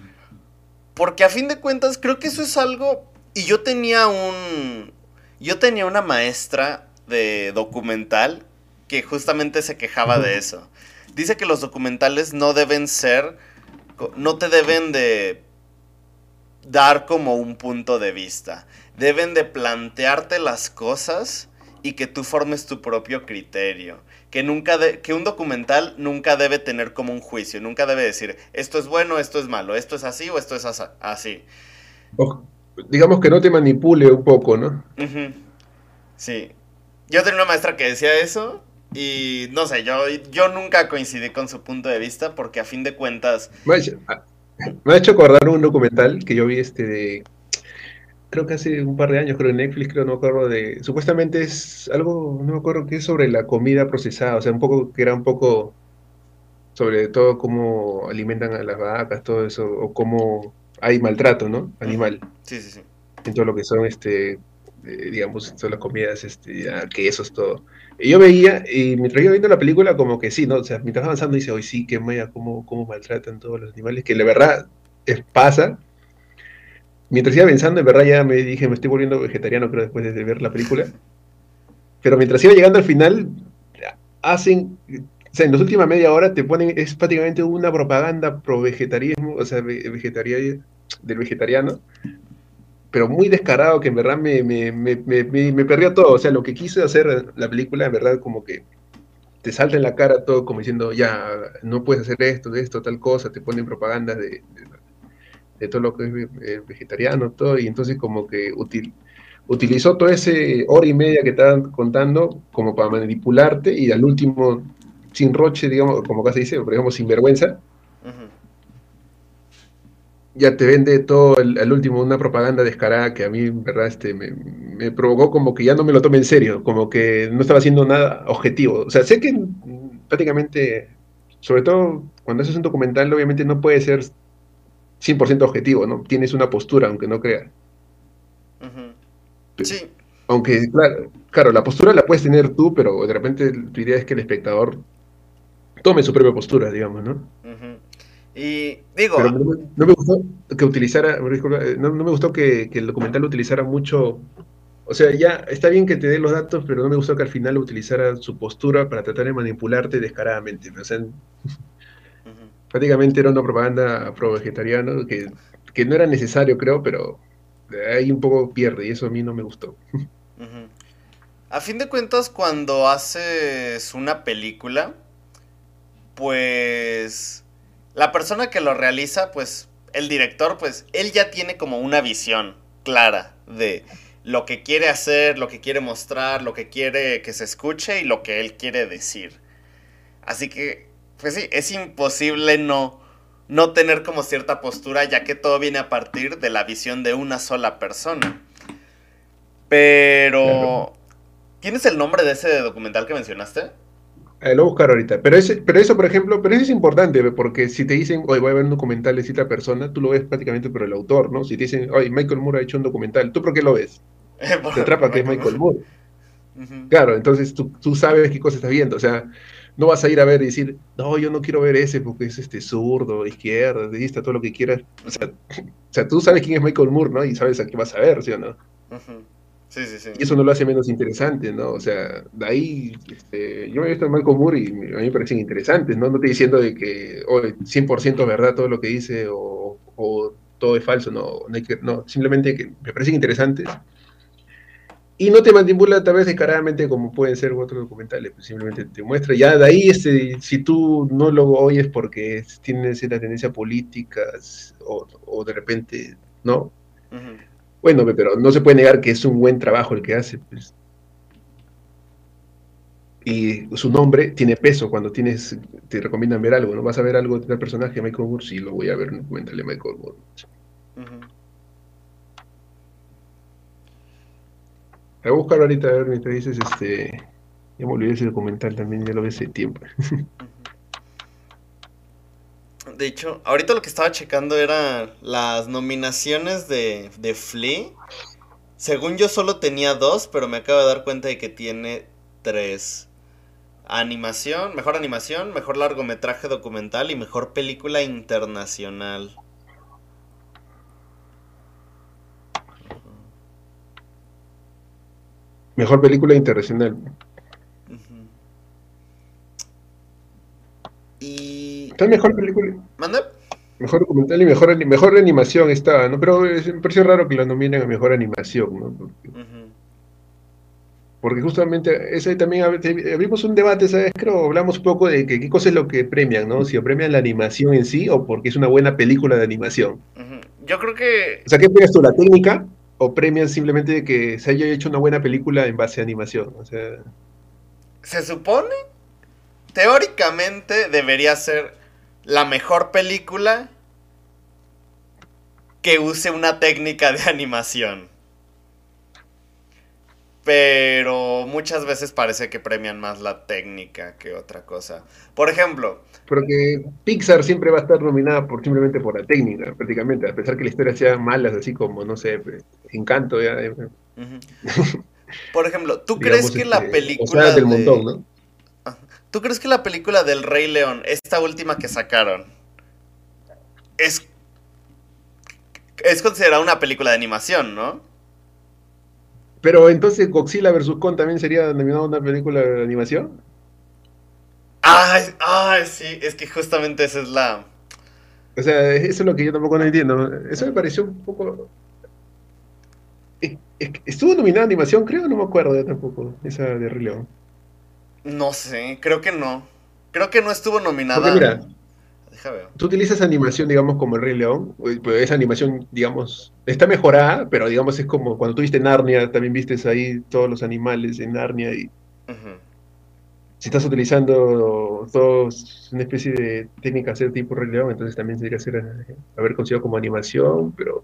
Porque a fin de cuentas creo que eso es algo y yo tenía un yo tenía una maestra de documental que justamente se quejaba de eso. Dice que los documentales no deben ser no te deben de dar como un punto de vista. Deben de plantearte las cosas y que tú formes tu propio criterio. Que, nunca que un documental nunca debe tener como un juicio, nunca debe decir esto es bueno, esto es malo, esto es así o esto es así. digamos que no te manipule un poco, ¿no? Sí. Yo tenía una maestra que decía eso y no sé, yo, yo nunca coincidí con su punto de vista porque a fin de cuentas... Me ha hecho, acordar un documental que yo vi este de... Creo que hace un par de años, creo en Netflix, creo, no me acuerdo de... Supuestamente es algo, no me acuerdo qué es sobre la comida procesada, o sea, un poco, que era un poco sobre todo cómo alimentan a las vacas, todo eso, o cómo hay maltrato, ¿no? Animal. Sí, sí, sí. En todo lo que son, este, eh, digamos, todas las comidas, este, quesos, todo. Yo veía, y mientras iba viendo la película, como que sí, ¿no? O sea, mientras avanzando dice, hoy sí, que maya, cómo, cómo maltratan todos los animales, que la verdad es, pasa. Mientras iba pensando, en verdad ya me dije, me estoy volviendo vegetariano, creo, después de ver la película. Pero mientras iba llegando al final, hacen, o sea, en las últimas media hora te ponen, es prácticamente una propaganda pro vegetarianismo, o sea, vegetariano, del vegetariano, pero muy descarado que en verdad me, me, me, me, perdió todo. O sea, lo que quise hacer la película, en verdad, como que te salta en la cara todo como diciendo, ya, no puedes hacer esto, de esto, tal cosa, te ponen propaganda de, de, todo lo que es vegetariano, todo, y entonces como que utilizó todo ese hora y media que estaban contando como para manipularte y al último, sin roche, digamos, como acá se dice, por ejemplo, sin vergüenza, ya te vende todo el, último una propaganda descarada que a mí, verdad, este, me, provocó como que ya no me lo tome en serio, como que no estaba haciendo nada objetivo. O sea, sé que prácticamente, sobre todo cuando haces un documental, obviamente no puede ser 100% objetivo, ¿no? Tienes una postura, aunque no creas. Sí. Aunque, claro, claro, la postura la puedes tener tú, pero de repente tu idea es que el espectador tome su propia postura, digamos, ¿no? Y digo. no, me gustó que utilizara. No, me gustó que, el documental utilizara mucho O sea, ya está bien que te dé los datos, pero no me gustó que al final utilizara su postura para tratar de manipularte descaradamente. O sea, prácticamente era una propaganda pro vegetariano que, que no era necesario, creo, pero ahí un poco pierde y eso a mí no me gustó. A fin de cuentas, cuando haces una película, pues la persona que lo realiza, pues el director, pues él ya tiene como una visión clara de lo que quiere hacer, lo que quiere mostrar, lo que quiere que se escuche y lo que él quiere decir. Así que, pues sí, es imposible no, no tener como cierta postura, ya que todo viene a partir de la visión de una sola persona. Pero, ¿tienes el nombre de ese documental que mencionaste? Eh, lo buscar ahorita. Pero, ese, pero eso, por ejemplo, pero eso es importante, porque si te dicen, oye, voy a ver un documental de cierta persona, tú lo ves prácticamente por el autor, ¿no? Si te dicen, oye, Michael Moore ha hecho un documental, ¿tú por qué lo ves? [laughs] te atrapa que es Michael Moore. Claro, entonces tú, tú, sabes qué cosa estás viendo. O sea, no vas a ir a ver y decir, no, yo no quiero ver ese porque es este zurdo, izquierda, derecha, todo lo que quieras. O sea, [laughs] o sea, tú sabes quién es Michael Moore, ¿no? Y sabes a qué vas a ver, ¿sí o no? Sí, sí, sí. Y eso no lo hace menos interesante, ¿no? O sea, de ahí, este, yo me he visto a Michael Moore y a mí me parecen interesantes, ¿no? No estoy diciendo de que oh, 100% verdad todo lo que dice o, o todo es falso, no, no, que, no, simplemente que me parecen interesantes y no te manipula tal vez descaradamente como pueden ser otros documentales, pues simplemente te muestra. Ya de ahí, este, si tú no lo oyes porque tienes cierta tendencia política o, o de repente, ¿no? Bueno, pero no se puede negar que es un buen trabajo el que hace. Pues. Y su nombre tiene peso cuando tienes, te recomiendan ver algo, ¿no? Vas a ver algo de tal personaje, Michael Moore, sí, lo voy a ver un documental de Michael Moore. Voy a buscar ahorita a ver mientras dices este. Ya me olvidé ese documental también, ya lo vi hace tiempo. De hecho, ahorita lo que estaba checando eran las nominaciones de, de Flea. Según yo solo tenía dos, pero me acabo de dar cuenta de que tiene tres. Animación, mejor animación, mejor largometraje documental y mejor película internacional. Mejor película internacional. Y. Está mejor película. ¿Manda? Mejor documental y mejor, mejor animación está, ¿no? Pero me pareció raro que la nominen a mejor animación, ¿no? Porque, justamente ese también abrimos un debate, ¿sabes? Creo, hablamos un poco de que, qué cosa es lo que premian, ¿no? Si premian la animación en sí o porque es una buena película de animación. Yo creo que. O sea, ¿qué premias tú? ¿La técnica? o premian simplemente que se haya hecho una buena película en base a animación. O sea... Se supone, teóricamente debería ser la mejor película que use una técnica de animación. Pero muchas veces parece que premian más la técnica que otra cosa. Por ejemplo. Porque Pixar siempre va a estar nominada por simplemente por la técnica, prácticamente, a pesar que la historia sea mala, así como, no sé, Encanto. Ya, Por ejemplo, ¿tú [laughs] crees que la película. del montón, ¿no? ¿Tú crees que la película del Rey León, esta última que sacaron, es. es considerada una película de animación, ¿no? Pero entonces Godzilla vs. Kong también sería denominada una película de animación. Ay, ay, sí, es que justamente esa es la. O sea, eso es lo que yo tampoco no entiendo. Eso me pareció un poco. ¿Estuvo nominada animación, creo? No me acuerdo ya tampoco, esa de Rey León. No sé, creo que no. Creo que no estuvo nominada. mira, Tú utilizas animación, digamos, como el Rey León, pues esa animación, digamos, está mejorada, pero digamos es como cuando tuviste Narnia, también vistes ahí todos los animales en Narnia y si estás utilizando todos una especie de técnica hacer tipo Rey León, entonces también sería ser, haber considerado como animación, pero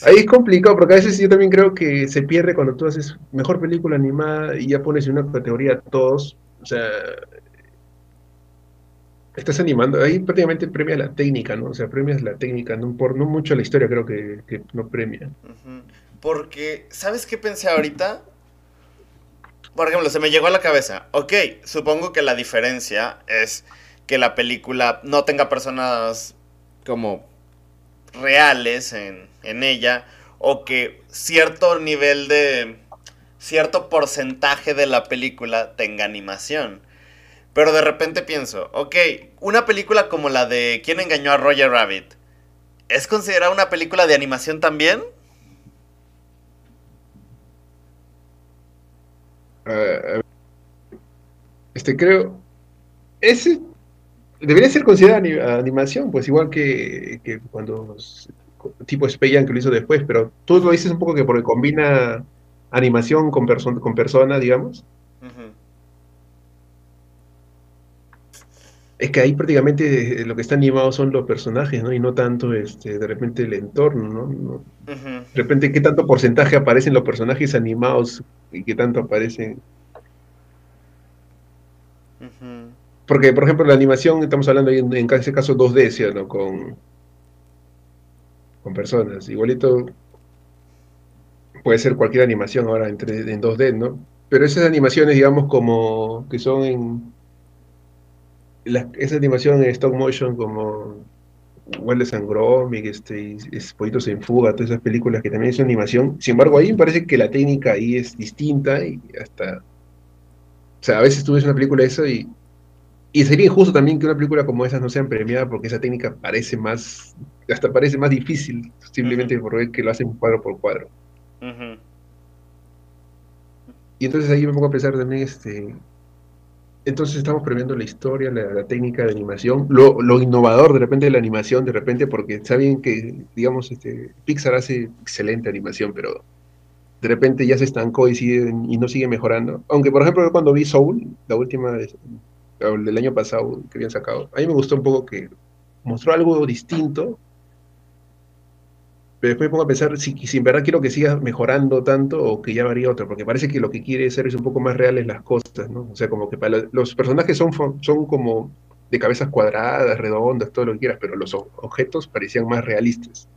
ahí es complicado porque a veces yo también creo que se pierde cuando tú haces mejor película animada y ya pones en una categoría a todos, o sea, estás animando, ahí prácticamente premia la técnica, ¿no? O sea, premias la técnica, no, por, no mucho la historia creo que, no premia. Porque, ¿sabes qué pensé ahorita? Por ejemplo, se me llegó a la cabeza, ok, supongo que la diferencia es que la película no tenga personas como reales en, en ella, o que cierto nivel de, cierto porcentaje de la película tenga animación. Pero de repente pienso, ok, una película como la de ¿Quién engañó a Roger Rabbit? ¿Es considerada una película de animación también? Uh, este creo. Ese debería ser considerada animación, pues igual que, que cuando tipo Spayan que lo hizo después, pero tú lo dices un poco que porque combina animación con, perso con persona, digamos. Es que ahí prácticamente lo que está animado son los personajes, ¿no? Y no tanto este, de repente el entorno, ¿no? De repente, ¿qué tanto porcentaje aparecen los personajes animados y qué tanto aparecen? Porque, por ejemplo, la animación, estamos hablando ahí en, en ese caso 2D, ¿no? Con, con personas. Igualito puede ser cualquier animación ahora en, en 2D, ¿no? Pero esas animaciones, digamos, como que son en... esa animación en stop motion como Wallace and Gromit, este, es Pollitos en Fuga, todas esas películas que también son animación. Sin embargo, ahí me parece que la técnica ahí es distinta y hasta... O sea, a veces tú ves una película de eso y y sería injusto también que una película como esa no sea premiada porque esa técnica parece más, hasta parece más difícil, simplemente por ver que lo hacen cuadro por cuadro. Y entonces ahí me pongo a pensar también, este, entonces estamos premiando la historia, la, técnica de animación, lo, innovador de repente de la animación, de repente porque saben que, digamos, este, Pixar hace excelente animación, pero de repente ya se estancó y, sigue, y no sigue mejorando. Aunque, por ejemplo, cuando vi Soul, la última el del año pasado que habían sacado, a mí me gustó un poco que mostró algo distinto, pero después me pongo a pensar si, si en verdad quiero que siga mejorando tanto o que ya varía otro, porque parece que lo que quiere ser es un poco más reales las cosas, ¿no? O sea, como que para los personajes son, son como de cabezas cuadradas, redondas, todo lo que quieras, pero los objetos parecían más realistas.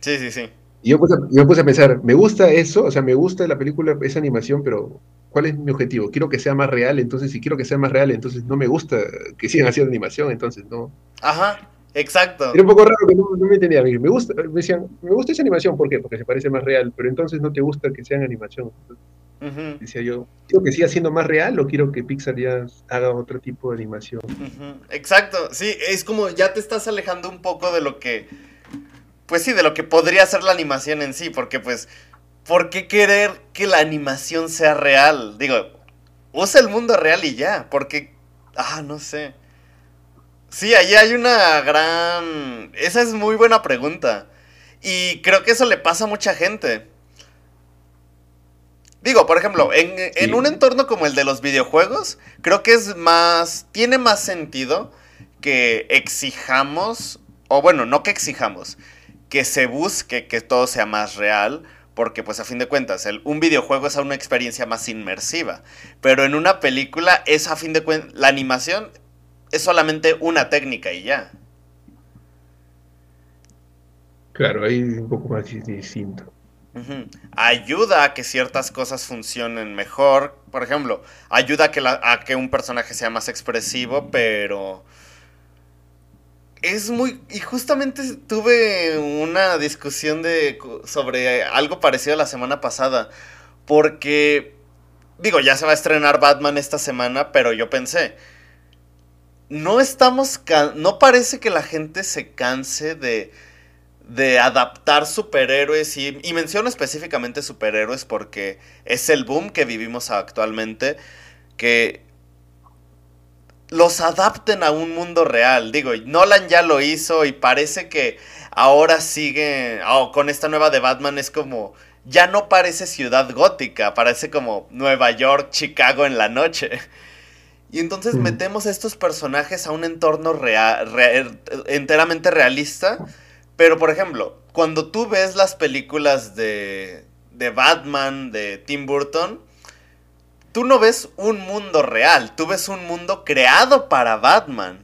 Sí, sí, sí. Y yo, yo me puse a pensar, me gusta eso, o sea, me gusta la película, esa animación, pero ¿cuál es mi objetivo? Quiero que sea más real, entonces si quiero que sea más real, entonces no me gusta que sigan haciendo animación, entonces no. Ajá, exacto. Era un poco raro que no, me entendía. Me gusta, me decían, me gusta esa animación, ¿por qué? Porque se parece más real, pero entonces no te gusta que sean animación. Decía yo, ¿quiero que siga siendo más real o quiero que Pixar ya haga otro tipo de animación? Exacto, sí, es como ya te estás alejando un poco de lo que, pues sí, de lo que podría ser la animación en sí, porque pues ¿por qué querer que la animación sea real? Digo, usa el mundo real y ya, porque, ah, no sé. Sí, allí hay una gran... Esa es muy buena pregunta. Y creo que eso le pasa a mucha gente. Digo, por ejemplo, en, en, un entorno como el de los videojuegos, creo que es más. Tiene más sentido que exijamos. O bueno, no que exijamos. Que se busque que todo sea más real porque pues a fin de cuentas el, un videojuego es una experiencia más inmersiva, pero en una película es a fin de cuentas, la animación es solamente una técnica y ya. Claro, ahí un poco más distinto. Ayuda a que ciertas cosas funcionen mejor, por ejemplo, ayuda a que, a que un personaje sea más expresivo, pero es muy. Y justamente tuve una discusión de. sobre algo parecido la semana pasada. Porque. Digo, ya se va a estrenar Batman esta semana, pero yo pensé. No estamos. No parece que la gente se canse de. de adaptar superhéroes. Y, y menciono específicamente superhéroes porque es el boom que vivimos actualmente. Que los adapten a un mundo real. Digo, Nolan ya lo hizo y parece que ahora sigue, oh, con esta nueva de Batman es como, ya no parece ciudad gótica, parece como Nueva York, Chicago en la noche. Y entonces mm. metemos estos personajes a un entorno real, enteramente realista. Pero, por ejemplo, cuando tú ves las películas de, de Batman, de Tim Burton, tú no ves un mundo real, tú ves un mundo creado para Batman.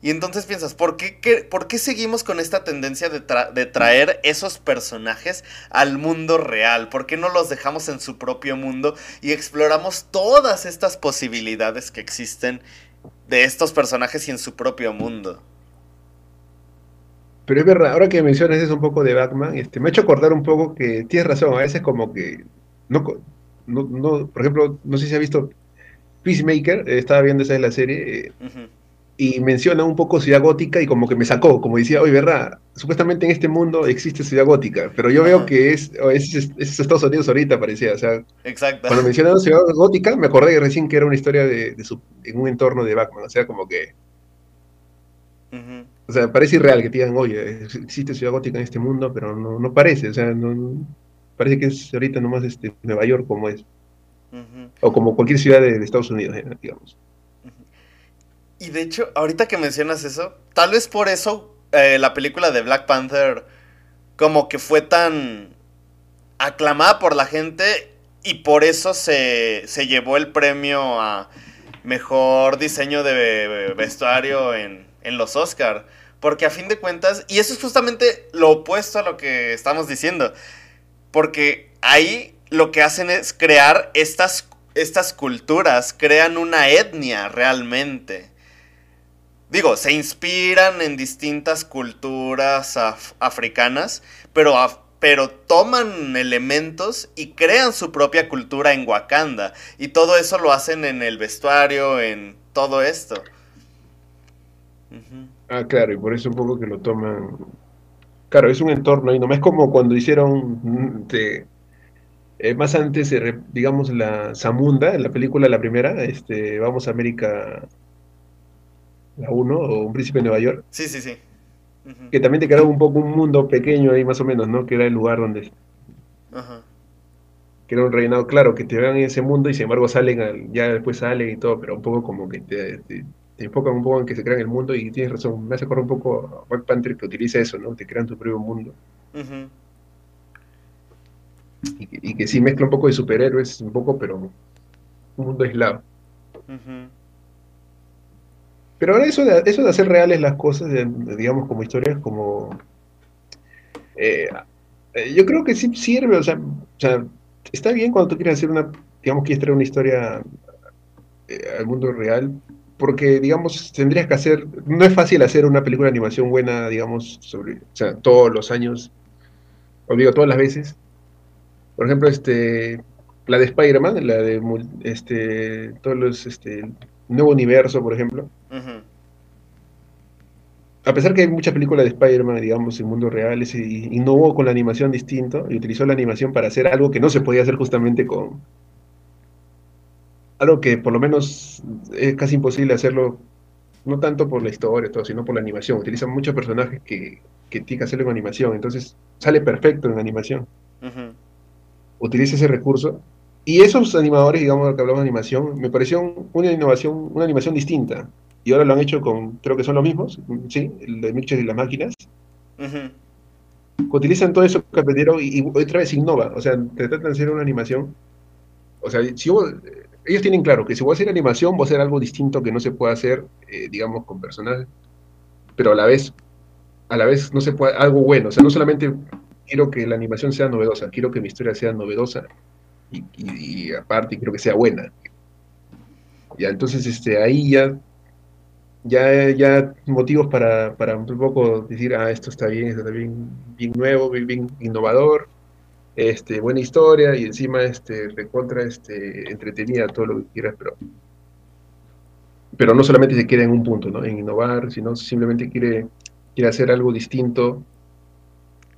Y entonces piensas, ¿por qué, por qué seguimos con esta tendencia de, traer esos personajes al mundo real? ¿Por qué no los dejamos en su propio mundo y exploramos todas estas posibilidades que existen de estos personajes y en su propio mundo? Pero es verdad, ahora que mencionas eso un poco de Batman, este, me ha hecho acordar un poco que tienes razón, a veces como que, no, no, no por ejemplo, no sé si ha visto Peacemaker, eh, estaba viendo esa de la serie, eh, y menciona un poco Ciudad Gótica y como que me sacó, como decía, oye, ¿verdad? Supuestamente en este mundo existe Ciudad Gótica, pero yo veo que es, es, Estados Unidos ahorita, parecía, o sea, Exacto. cuando mencionaron Ciudad Gótica, me acordé recién que era una historia de, su, en un entorno de Batman, o sea, como que... O sea, parece irreal que te digan, oye, existe Ciudad Gótica en este mundo, pero no, no parece, o sea, no, parece que es ahorita nomás este, Nueva York como es. O como cualquier ciudad de, Estados Unidos, eh, digamos. Y de hecho, ahorita que mencionas eso, tal vez por eso eh, la película de Black Panther como que fue tan aclamada por la gente y por eso se, se llevó el premio a mejor diseño de vestuario en, en los Oscars. Porque a fin de cuentas, y eso es justamente lo opuesto a lo que estamos diciendo, porque ahí lo que hacen es crear estas, estas culturas, crean una etnia realmente. Digo, se inspiran en distintas culturas africanas, pero, pero toman elementos y crean su propia cultura en Wakanda. Y todo eso lo hacen en el vestuario, en todo esto. Ah, claro, y por eso un poco que lo toman. Claro, es un entorno y no es como cuando hicieron mm, eh, más antes, digamos, la Zamunda, la película, la primera, este, Vamos a América la 1 o Un Príncipe de Nueva York. Sí, sí, sí. Que también te creaba un poco un mundo pequeño ahí más o menos, ¿no? Que era el lugar donde... Ajá. Que era un reinado, claro, que te vean en ese mundo y sin embargo salen, ya después salen y todo, pero un poco como que te, te, enfocan un poco en que se crean el mundo y tienes razón, me hace acordar un poco a Black Panther que utiliza eso, ¿no? Te crean tu propio mundo. y, que, sí mezcla un poco de superhéroes, un poco, pero un mundo aislado. Pero ahora eso de, eso de hacer reales las cosas, digamos, como historias, como... Eh, eh, yo creo que sí sirve, o sea, o sea, está bien cuando tú quieres hacer una, digamos, quieres traer una historia eh, al mundo real, porque, digamos, tendrías que hacer, no es fácil hacer una película de animación buena, digamos, sobre, o sea, todos los años, o digo, todas las veces. Por ejemplo, este, la de Spider-Man, la de, este, todos los, este, nuevo universo, por ejemplo. A pesar que hay muchas películas de Spider-Man, digamos, en mundo real, y innovó con la animación distinto y utilizó la animación para hacer algo que no se podía hacer justamente con. Algo que por lo menos es casi imposible hacerlo, no tanto por la historia, todo, sino por la animación. Utilizan muchos personajes que, que tienen que hacerlo en animación, entonces sale perfecto en animación. Utiliza ese recurso y esos animadores, digamos, que hablamos de animación, me pareció una innovación, una animación distinta. Y ahora lo han hecho con, creo que son los mismos, ¿sí? El de Mitchell y las máquinas. Utilizan todo eso que aprendieron y, otra vez innova. O sea, tratan de hacer una animación. O sea, si ellos tienen claro que si voy a hacer animación, voy a hacer algo distinto que no se puede hacer, eh, digamos, con personajes. Pero a la vez, a la vez no se puede, algo bueno. O sea, no solamente quiero que la animación sea novedosa, quiero que mi historia sea novedosa y, aparte quiero que sea buena. Ya, entonces este, ahí ya, ya, ya motivos para, para un poco decir, ah, esto está bien, esto está bien, bien nuevo, bien, innovador, este, buena historia y encima este, recontra este, entretenida, todo lo que quieras, pero, pero no solamente se queda en un punto, ¿no? En innovar, sino simplemente quiere, quiere hacer algo distinto,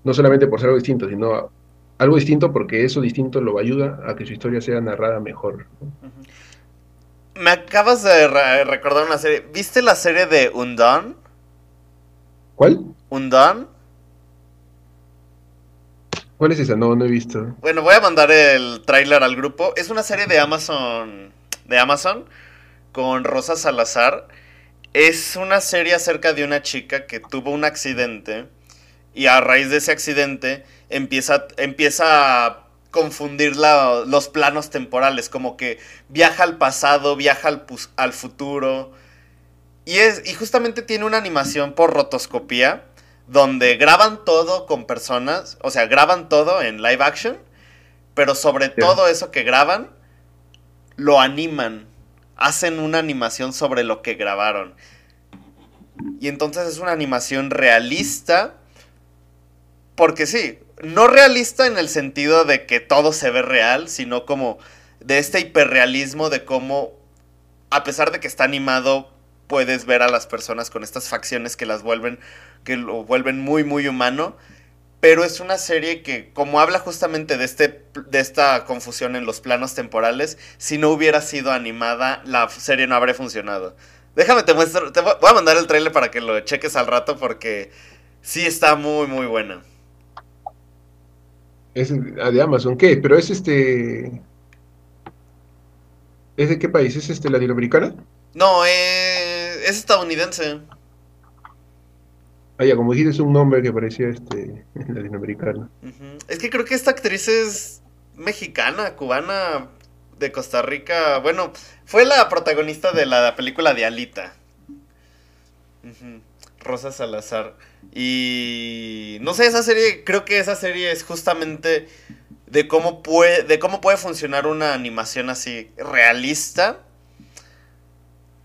no solamente por ser algo distinto, sino algo distinto porque eso distinto lo ayuda a que su historia sea narrada mejor. Me acabas de recordar una serie. ¿Viste la serie de Undone? ¿Cuál? ¿Undone? ¿Cuál es esa? No, no he visto. Bueno, voy a mandar el tráiler al grupo. Es una serie de Amazon. De Amazon. Con Rosa Salazar. Es una serie acerca de una chica que tuvo un accidente. Y a raíz de ese accidente empieza, empieza a confundir los planos temporales, como que viaja al pasado, viaja al, futuro. Y, es, y justamente tiene una animación por rotoscopía, donde graban todo con personas, o sea, graban todo en live action, pero sobre todo eso que graban, lo animan, hacen una animación sobre lo que grabaron. Y entonces es una animación realista. Porque sí, no realista en el sentido de que todo se ve real, sino como de este hiperrealismo de cómo, a pesar de que está animado, puedes ver a las personas con estas facciones que las vuelven, que lo vuelven muy, muy humano. Pero es una serie que, como habla justamente de, este, de esta confusión en los planos temporales, si no hubiera sido animada, la serie no habría funcionado. Déjame, te muestro, te voy a mandar el trailer para que lo cheques al rato porque sí está muy, muy buena. Es de Amazon, ¿qué? Pero es este... ¿Es de qué país? ¿Es este latinoamericana? No, eh, es estadounidense. Ah, ya, como dijiste, es un nombre que parecía este [laughs] latinoamericano. Es que creo que esta actriz es mexicana, cubana, de Costa Rica. Bueno, fue la protagonista de la película de Alita. Rosa Salazar. Y no sé, esa serie, creo que esa serie es justamente de cómo puede, de cómo puede funcionar una animación así realista.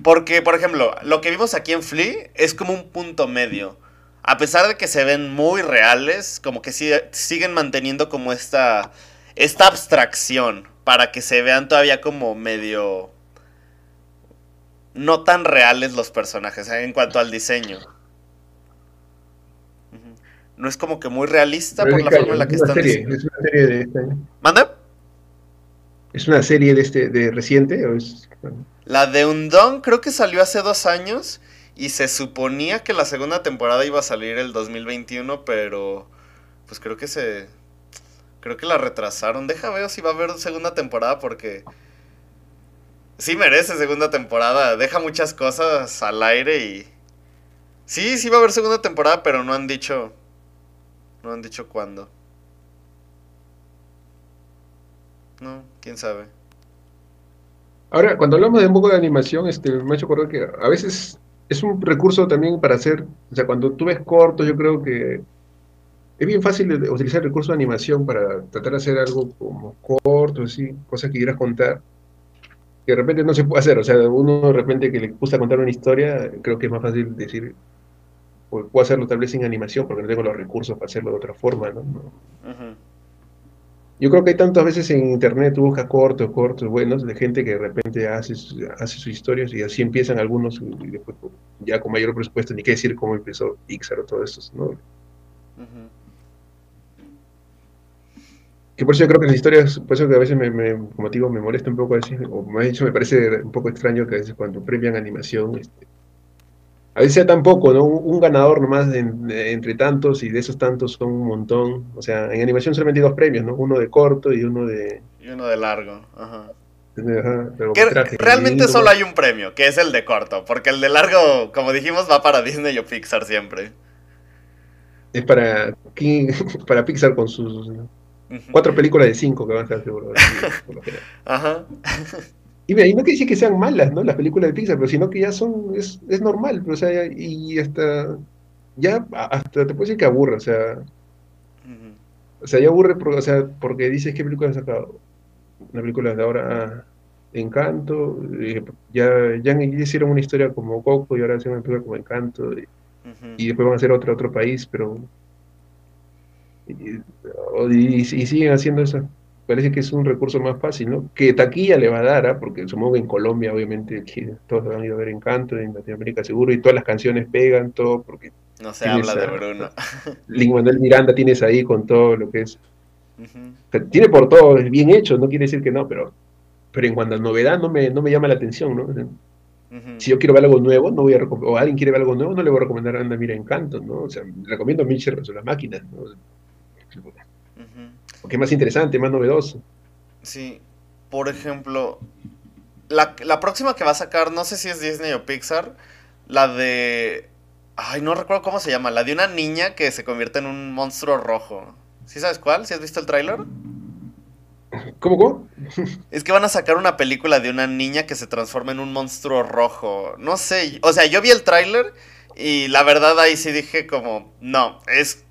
Porque, por ejemplo, lo que vimos aquí en Flea es como un punto medio a pesar de que se ven muy reales, como que siguen manteniendo como esta, esta abstracción para que se vean todavía como medio no tan reales los personajes ¿eh? en cuanto al diseño. No es como que muy realista por la forma en la que están. Serie, ¿Es una serie de este año? ¿Manda? ¿Es una serie de este de reciente? O es... La de Undone creo que salió hace dos años y se suponía que la segunda temporada iba a salir el 2021, pero pues creo que se... Creo que la retrasaron. Deja ver si va a haber segunda temporada porque... Sí merece segunda temporada. Deja muchas cosas al aire y... Sí, sí va a haber segunda temporada, pero no han dicho... No han dicho cuándo. No, quién sabe. Ahora, cuando hablamos de un poco de animación, este, me ha hecho acordar que a veces es un recurso también para hacer, o sea, cuando tú ves cortos, yo creo que es bien fácil utilizar el recurso de animación para tratar de hacer algo como corto, así, cosas que quieras contar, que de repente no se puede hacer, o sea, uno de repente que le gusta contar una historia, creo que es más fácil decir, pues puedo hacerlo tal vez sin animación porque no tengo los recursos para hacerlo de otra forma, ¿no? Yo creo que hay tantas veces en internet, tú buscas cortos, cortos, buenos, de gente que de repente hace, hace sus historias y así empiezan algunos y después pues, ya con mayor presupuesto, ni qué decir cómo empezó Pixar o todo eso, ¿no? Que por eso yo creo que las historias, por eso que a veces me, como digo, me molesta un poco decir, o más dicho, me parece un poco extraño que a veces cuando premian animación, este, a veces sea tan poco, ¿no? Un, ganador nomás entre tantos y de esos tantos son un montón. O sea, en animación solamente hay dos premios, ¿no? Uno de corto y uno de... Y uno de largo, ajá. realmente solo hay un premio, que es el de corto, porque el de largo, como dijimos, va para Disney o Pixar siempre. Es para, [laughs] para Pixar con sus cuatro películas de cinco que van a estar seguro. [laughs] Ajá. Y, no quiere decir que sean malas, ¿no? Las películas de Pixar, pero sino que ya son, es, es normal, o sea, y hasta, ya, hasta te puedo decir que aburre, o sea, o sea, ya aburre, porque, o sea, porque dices, ¿qué película has sacado? Una película de ahora, ah, Encanto, ya, ya hicieron una historia como Coco y ahora hacen una película como Encanto, y, después van a hacer otra otro país, pero... Y, y siguen haciendo eso parece que es un recurso más fácil, ¿no? Que taquilla le va a dar, ¿ah? porque supongo que en Colombia, obviamente, todos han ido a ver Encanto, en Latinoamérica seguro, y todas las canciones pegan, todo, porque... No se habla de Bruno. [laughs] Lin Manuel Miranda tienes ahí con todo lo que es... tiene por todo, es bien hecho, no quiere decir que no, pero, pero en cuanto a novedad no me, no me llama la atención, ¿no? Si yo quiero ver algo nuevo, no voy a o alguien quiere ver algo nuevo, no le voy a recomendar Anda Mira Encanto, ¿no? O sea, recomiendo Mitchell sobre las máquinas, ¿no? Porque es más interesante, más novedoso. Sí, por ejemplo, la, próxima que va a sacar, no sé si es Disney o Pixar, la de... Ay, no recuerdo cómo se llama, la de una niña que se convierte en un monstruo rojo. ¿Sí sabes cuál? ¿Sí has visto el tráiler? ¿Cómo, cómo? Es que van a sacar una película de una niña que se transforma en un monstruo rojo. No sé, o sea, yo vi el tráiler y la verdad ahí sí dije como, no, es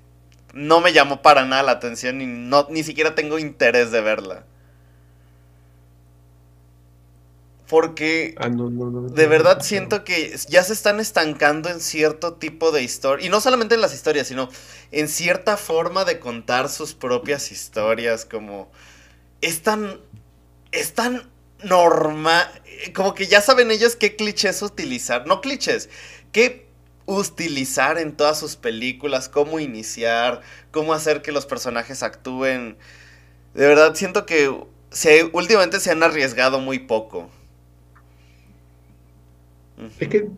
no me llamó para nada la atención y no, ni siquiera tengo interés de verla. Porque Ah, no, no, no. de verdad siento que ya se están estancando en cierto tipo de historia. Y no solamente en las historias, sino en cierta forma de contar sus propias historias. Como es tan. Es tan normal. Como que ya saben ellos qué clichés utilizar. No clichés. Qué utilizar en todas sus películas. Cómo iniciar. Cómo hacer que los personajes actúen. De verdad siento que últimamente se han arriesgado muy poco. Es que.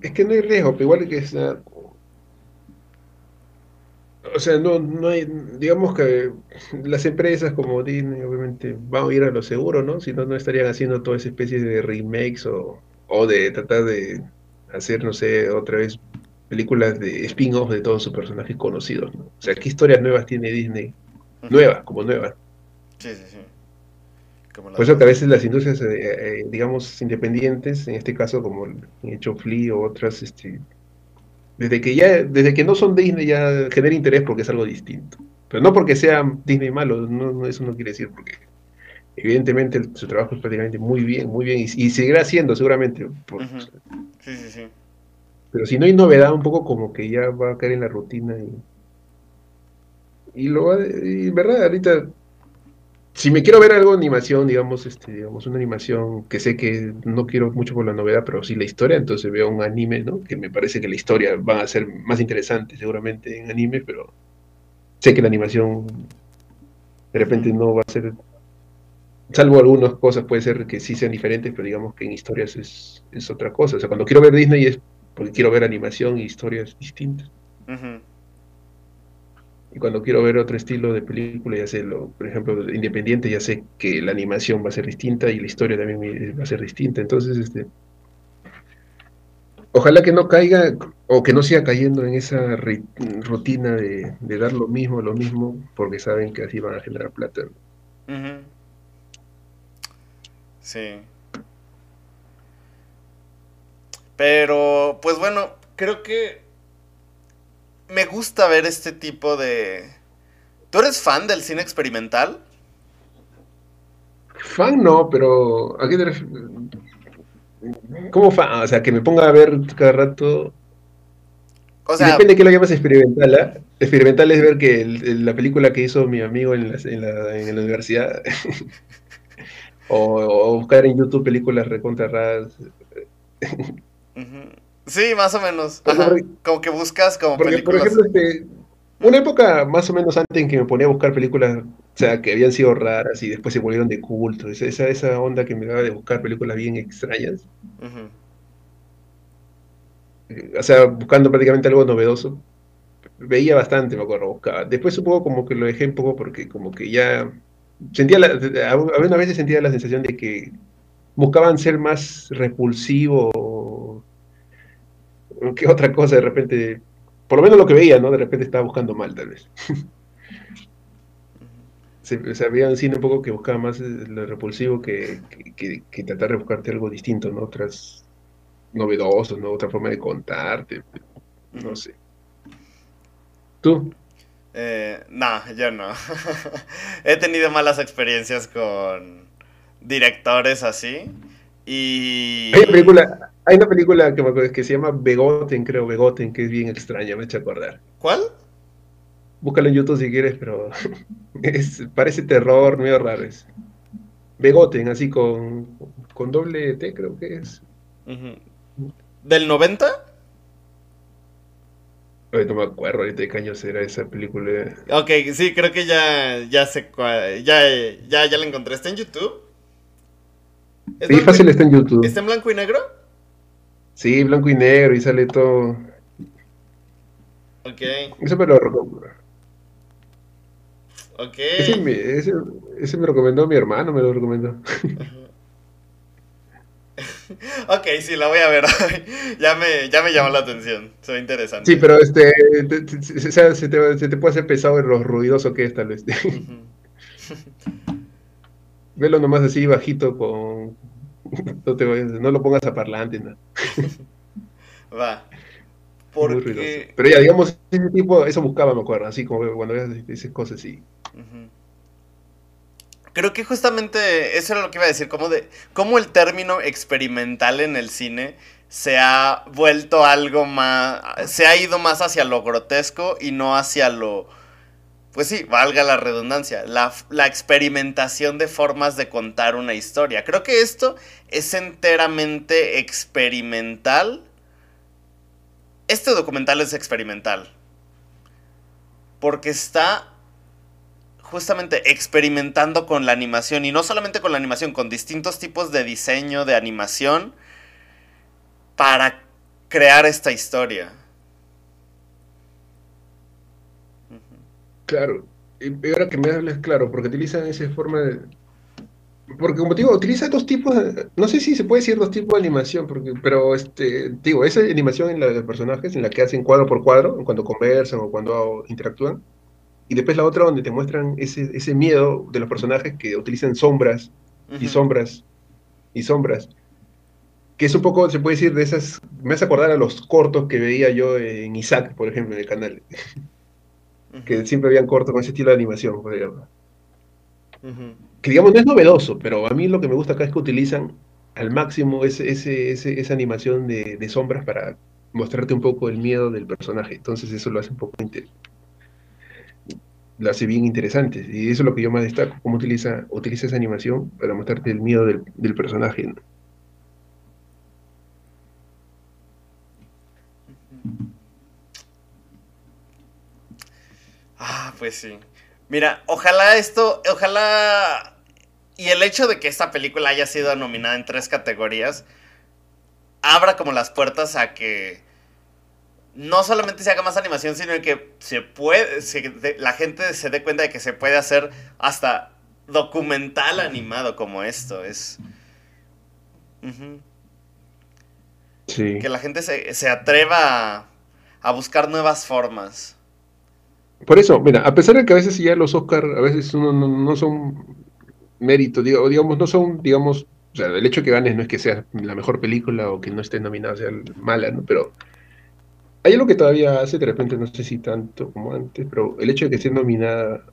Es que no hay riesgo, pero igual que sea. O sea, no, no hay. Digamos que las empresas como Disney, obviamente, van a ir a lo seguro, ¿no? Si no, no estarían haciendo toda esa especie de remakes o, o de tratar de hacer, no sé, otra vez películas de spin-off de todos sus personajes conocidos, ¿no? O sea, ¿qué historias nuevas tiene Disney? Ujú. Nuevas, como nuevas. Sí, sí, sí. Como Por eso que a veces las industrias, eh, eh, digamos, independientes, en este caso como el hecho Flea o otras, este, desde que ya, desde que no son Disney ya genera interés porque es algo distinto. Pero no porque sea Disney malo, no, no, eso no quiere decir porque evidentemente su trabajo es prácticamente muy bien, muy bien y, y seguirá siendo seguramente. por-. Sí, sí, sí. Pero si no hay novedad, un poco como que ya va a caer en la rutina y, y lo va, y verdad, ahorita si me quiero ver algo de animación, digamos, este, digamos, una animación que sé que no quiero mucho por la novedad, pero sí la historia, entonces veo un anime, ¿no? Que me parece que la historia va a ser más interesante seguramente en anime, pero sé que la animación de repente no va a ser, salvo algunas cosas puede ser que sí sean diferentes, pero digamos que en historias es, es otra cosa. O sea, cuando quiero ver Disney es porque quiero ver animación y historias distintas. Ujú. Y cuando quiero ver otro estilo de película, ya sé, lo, por ejemplo, de independiente, ya sé que la animación va a ser distinta y la historia también va a ser distinta. Entonces, este, ojalá que no caiga o que no siga cayendo en esa rutina de, de dar lo mismo, lo mismo, porque saben que así van a generar plata. Ujú. Sí. Pero, pues bueno, creo que me gusta ver este tipo de... ¿Tú eres fan del cine experimental? Fan no, pero ¿a qué te refieres? ¿Cómo fan? O sea, que me ponga a ver cada rato. O sea, depende de qué lo llamas experimental, ¿ah? Experimental es ver que el- el- la película que hizo mi amigo en la, en la, en la universidad, [laughs] o, o buscar en YouTube películas recontra raras. sí, más o menos. Ajá. Como que buscas como Porque, por películas. ejemplo, este, una época más o menos antes en que me ponía a buscar películas, o sea, que habían sido raras y después se volvieron de culto, esa, esa, onda que me daba de buscar películas bien extrañas, eh, o sea, buscando prácticamente algo novedoso, veía bastante, me acuerdo, buscaba. Después supongo como que lo dejé un poco porque como que ya sentía la, veces sentía la sensación de que buscaban ser más repulsivo que otra cosa de repente, por lo menos lo que veía, ¿no? De repente estaba buscando mal tal vez. [laughs] Se, o sea, había un cine un poco que buscaba más eh, lo repulsivo que, que, que- tratar de buscarte algo distinto, ¿no? Otras novedosos, ¿no? Otra forma de contarte, no sé. ¿Tú? Eh, no, yo no. [laughs] He tenido malas experiencias con directores así. Y. Hay una película, hay una película que me acuerdo que se llama Begoten, creo, Begoten, que es bien extraña, me he hecho acordar. ¿Cuál? Búscalo en YouTube si quieres, pero [laughs] es, parece terror, medio raro es. Begoten, así con, con doble T, creo que es. ¿Del 90? Ay, no me acuerdo ahorita de qué será esa película. Ok, sí, creo que ya, ya sé cuál. Ya, ya, ya la encontré. ¿Está en YouTube? ¿Es Sí, fácil y- está en YouTube. ¿Está en blanco y negro? Sí, blanco y negro y sale todo. Ok, Eso me lo recomendó. ok. Ese me, ese, ese me recomendó mi hermano, me lo recomendó. [laughs] Ok, sí, la voy a ver. [laughs] ya, me, ya me llamó la atención. Ve interesante. Sí, pero este, te- te- te- se, te, se te puede hacer pesado en lo ruidoso que es tal vez. [laughs] Velo nomás así bajito con... No, te no lo pongas a parlante, no. Va. Muy ruidoso. Porque. Pero ya, digamos, ese tipo, eso buscaba, me acuerdo, así como cuando veas esas cosas, sí. Ujú. Creo que justamente eso era lo que iba a decir, como de cómo el término experimental en el cine se ha vuelto algo más, se ha ido más hacia lo grotesco y no hacia lo, pues sí, valga la redundancia, la, la experimentación de formas de contar una historia. Creo que esto es enteramente experimental. Este documental es experimental. Porque está justamente experimentando con la animación y no solamente con la animación, con distintos tipos de diseño de animación para crear esta historia. Claro, y ahora que me hablas, claro, porque utilizan esa forma de... Porque como te digo, utiliza dos tipos, de- no sé si se puede decir dos tipos de animación, porque, pero este, digo, esa animación en la de personajes, en la que hacen cuadro por cuadro, cuando conversan o cuando interactúan, y después la otra donde te muestran ese, ese miedo de los personajes que utilizan sombras y sombras y sombras. Que es un poco, se puede decir, de esas. Me hace acordar a los cortos que veía yo en Isaac, por ejemplo, en el canal. Que siempre habían cortos con ese estilo de animación, por ejemplo. Que digamos, no es novedoso, pero a mí lo que me gusta acá es que utilizan al máximo ese, ese, ese- esa animación de, de sombras para mostrarte un poco el miedo del personaje. Entonces, eso lo hace un poco. inte- Lo hace bien interesante. Y eso es lo que yo más destaco: cómo utiliza, utiliza esa animación para mostrarte el miedo del, del personaje. Ah, pues sí. Mira, ojalá esto, ojalá... Y el hecho de que esta película haya sido nominada en tres categorías, abra como las puertas a que no solamente se haga más animación, sino que se puede, se- de- la gente se dé cuenta de que se puede hacer hasta documental animado como esto. Es... Sí. Que la gente se, se atreva a, a buscar nuevas formas. Por eso, mira, a pesar de que a veces ya los Oscar a veces uno no, no son mérito, digo, digamos, no son, digamos, o sea, el hecho de que ganes no es que sea la mejor película o que no esté nominada sea mala, ¿no? Pero hay algo que todavía hace, de repente no sé si tanto como antes, pero el hecho de que esté nominada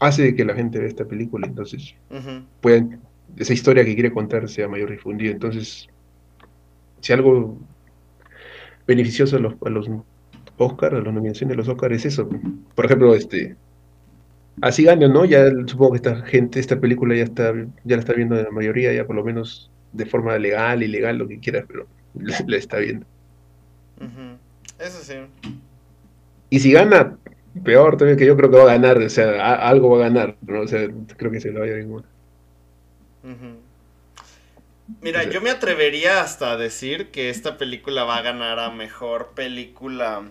hace que la gente vea esta película, entonces pueden, esa historia que quiere contar sea mayor difundida. Entonces, si algo beneficioso a los, a los Oscar, a las nominaciones de los Oscar es eso. Por ejemplo, este así gane no, ya supongo que esta gente, esta película ya está, ya la está viendo la mayoría, ya por lo menos de forma legal, ilegal, lo que quieras, pero la, [laughs] la está viendo. Eso sí. Y si gana, peor todavía que yo creo que va a ganar, o sea, a- algo va a ganar, ¿no? O sea, creo que se lo vaya a ir. Ujú. Mira, O sea- yo me atrevería hasta a decir que esta película va a ganar a mejor película.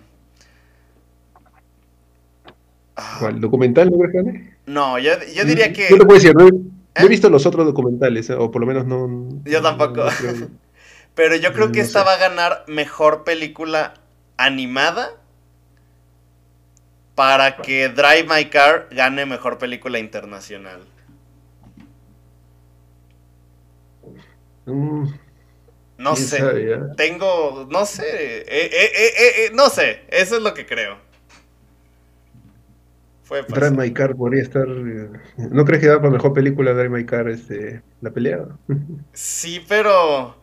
Ah, ¿Cuál? ¿Documental no que? No, yo, yo diría que. No te puedo decir, no he, no he ¿Eh? visto los otros documentales, ¿eh? o por lo menos no. Yo tampoco. no creo- [laughs] Pero yo creo que esta sé. va a ganar mejor película animada. Para que Drive My Car gane mejor película internacional. Mm, No sé. ya. Tengo. No sé. eh, eh, eh, eh, eh, no sé. Eso es lo que creo. Fue Drive My Car podría estar. eh, ¿No crees que da para mejor película Drive My Car este, la pelea? [laughs] Sí, pero.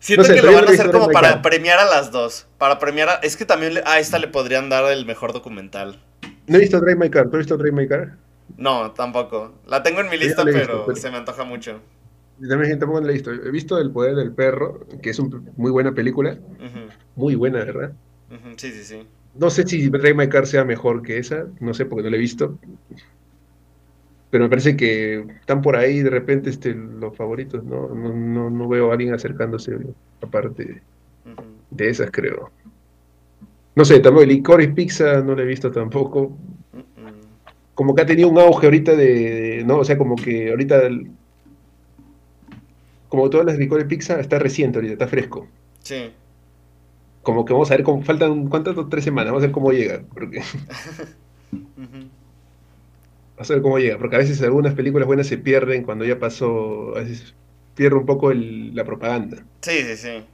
Siento No sé, que lo van a hacer como para premiar a las dos. Para premiar a. Es que también le- a esta le podrían dar el mejor documental. No he visto Drive My Car. ¿Tú has visto Drive My Car? No, tampoco. La tengo en mi lista, visto, pero se me antoja mucho. También tampoco la he visto. He visto El Poder del Perro, que es una muy buena película. Muy buena, ¿verdad? Sí, sí, sí. No sé si Drive My Car sea mejor que esa. No sé porque no la he visto. Pero me parece que están por ahí de repente este, los favoritos. No, no, no, no veo a alguien acercándose aparte de esas, creo. No sé, también Licorice Pizza no la he visto tampoco. Como que ha tenido un auge ahorita de, de- ¿no? O sea, como que ahorita, el- como todas las Licorice Pizza, está reciente ahorita, está fresco. Sí. Como que vamos a ver cómo, faltan, ¿cuántas? Tres semanas, vamos a ver cómo llega. Porque. [laughs] [laughs] a ver cómo llega, porque a veces algunas películas buenas se pierden cuando ya pasó, a veces pierde un poco el- la propaganda. Sí, sí, sí.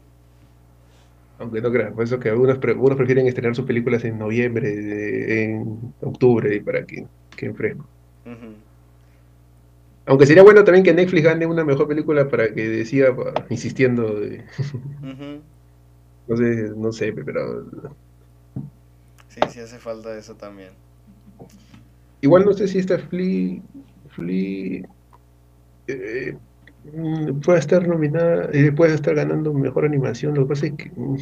Aunque no crean, por eso que algunos, pre- algunos prefieren estrenar sus películas en noviembre, de- en octubre, para que, que en fresco. Ujú. Aunque sería bueno también que Netflix gane una mejor película para que siga insistiendo. [laughs] No sé, no sé, pero. Sí, sí hace falta eso también. Igual no sé si esta Flea. Flea. Eh, mm, puede estar nominada, eh, puede estar ganando mejor animación. Lo que pasa es que mm,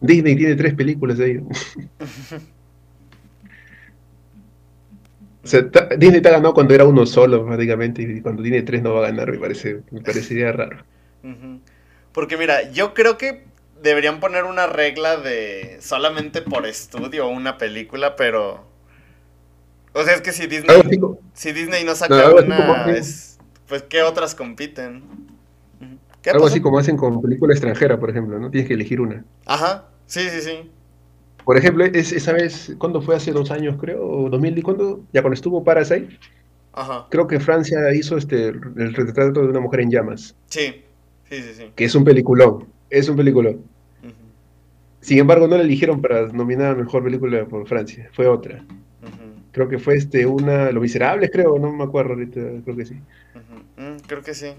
Disney tiene tres películas de ellos. [laughs] O sea, Disney te ha ganado cuando era uno solo, prácticamente, y cuando tiene tres no va a ganar, me parece, me parecería raro. Porque mira, yo creo que deberían poner una regla de solamente por estudio una película, pero... O sea, es que si Disney, si Disney no saca una, pues ¿qué otras compiten? algo así como hacen con película extranjera, por ejemplo, ¿no? Tienes que elegir una. Ajá, sí, sí, sí. Por ejemplo, esa vez, ¿cuándo fue? Hace dos años, creo, o 2000, ¿y cuándo? Ya cuando estuvo Parasite. Ajá. Creo que Francia hizo este el retrato de una mujer en llamas. Sí, sí, sí, sí. Que es un peliculón, es un peliculón. Sin embargo, no la eligieron para nominar a Mejor Película por Francia, fue otra. Creo que fue este una, Lo Miserables, creo, no me acuerdo ahorita, creo que sí. Mm, creo que sí.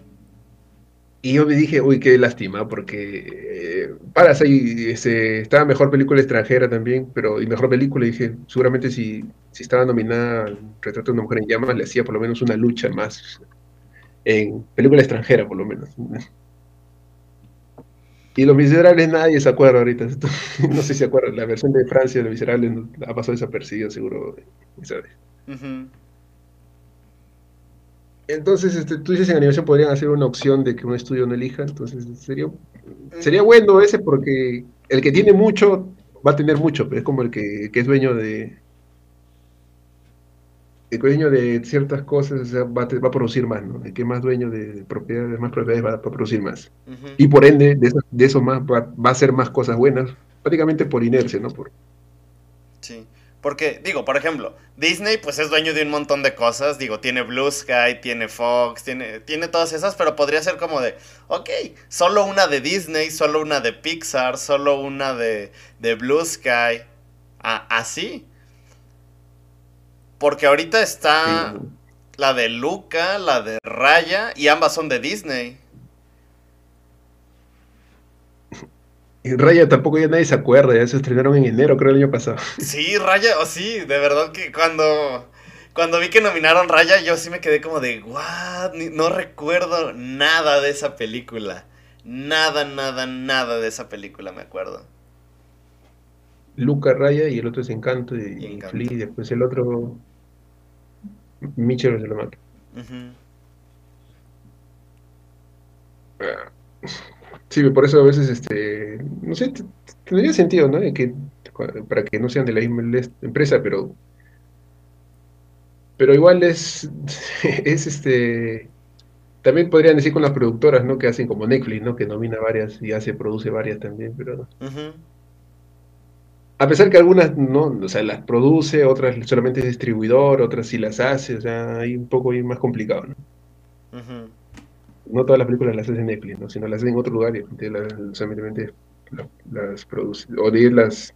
Y yo me dije, uy, qué lástima, porque eh, para ese, estaba mejor película extranjera también, pero y mejor película, dije, seguramente si, si estaba nominada Retrato de una mujer en llamas, le hacía por lo menos una lucha más en película extranjera, por lo menos. [laughs] Y Los Miserables nadie se acuerda ahorita. [laughs] no sé si se acuerdan, la versión de Francia de Los Miserables ha pasado desapercibida, seguro, ¿sabes? Entonces, este, tú dices en animación podrían hacer una opción de que un estudio no elija, entonces sería, sería bueno ese porque el que tiene mucho va a tener mucho, pero es como el que, es dueño de dueño de ciertas cosas va, a, va, a, producir más, ¿no? El que más dueño de, propiedades, más propiedades va, a producir más. Y por ende, de eso, de eso más va, va, a hacer más cosas buenas, prácticamente por inercia, ¿no? Por, sí. Porque, digo, por ejemplo, Disney pues es dueño de un montón de cosas. Digo, tiene Blue Sky, tiene Fox, tiene, tiene todas esas, pero podría ser como de, ok, solo una de Disney, solo una de Pixar, solo una de, de Blue Sky. así. Porque ahorita está la de Luca, la de Raya, y ambas son de Disney. Y Raya tampoco ya nadie se acuerda, ya se estrenaron en enero, creo, el año pasado. Sí, Raya, o oh, sí, de verdad que cuando, cuando vi que nominaron Raya, yo sí me quedé como de, what, no recuerdo nada de esa película. Nada, nada, nada de esa película, me acuerdo. Luca Raya y el otro es Encanto y, y, Flea, después el otro Mitchell se lo mata. Sí, por eso a veces, este, no sé, tendría sentido, ¿no? Que, para que no sean de la misma empresa, pero, pero igual es, [laughs] es este, también podrían decir con las productoras, ¿no? Que hacen como Netflix, ¿no? Que nomina varias y hace, produce varias también, pero... A pesar que algunas no, o sea, las produce, otras solamente es distribuidor, otras sí las hace, o sea, hay un poco más complicado, ¿no? no todas las películas las hacen Netflix, ¿no? sino las hacen en otro lugar y las, solamente las, produce, o de las,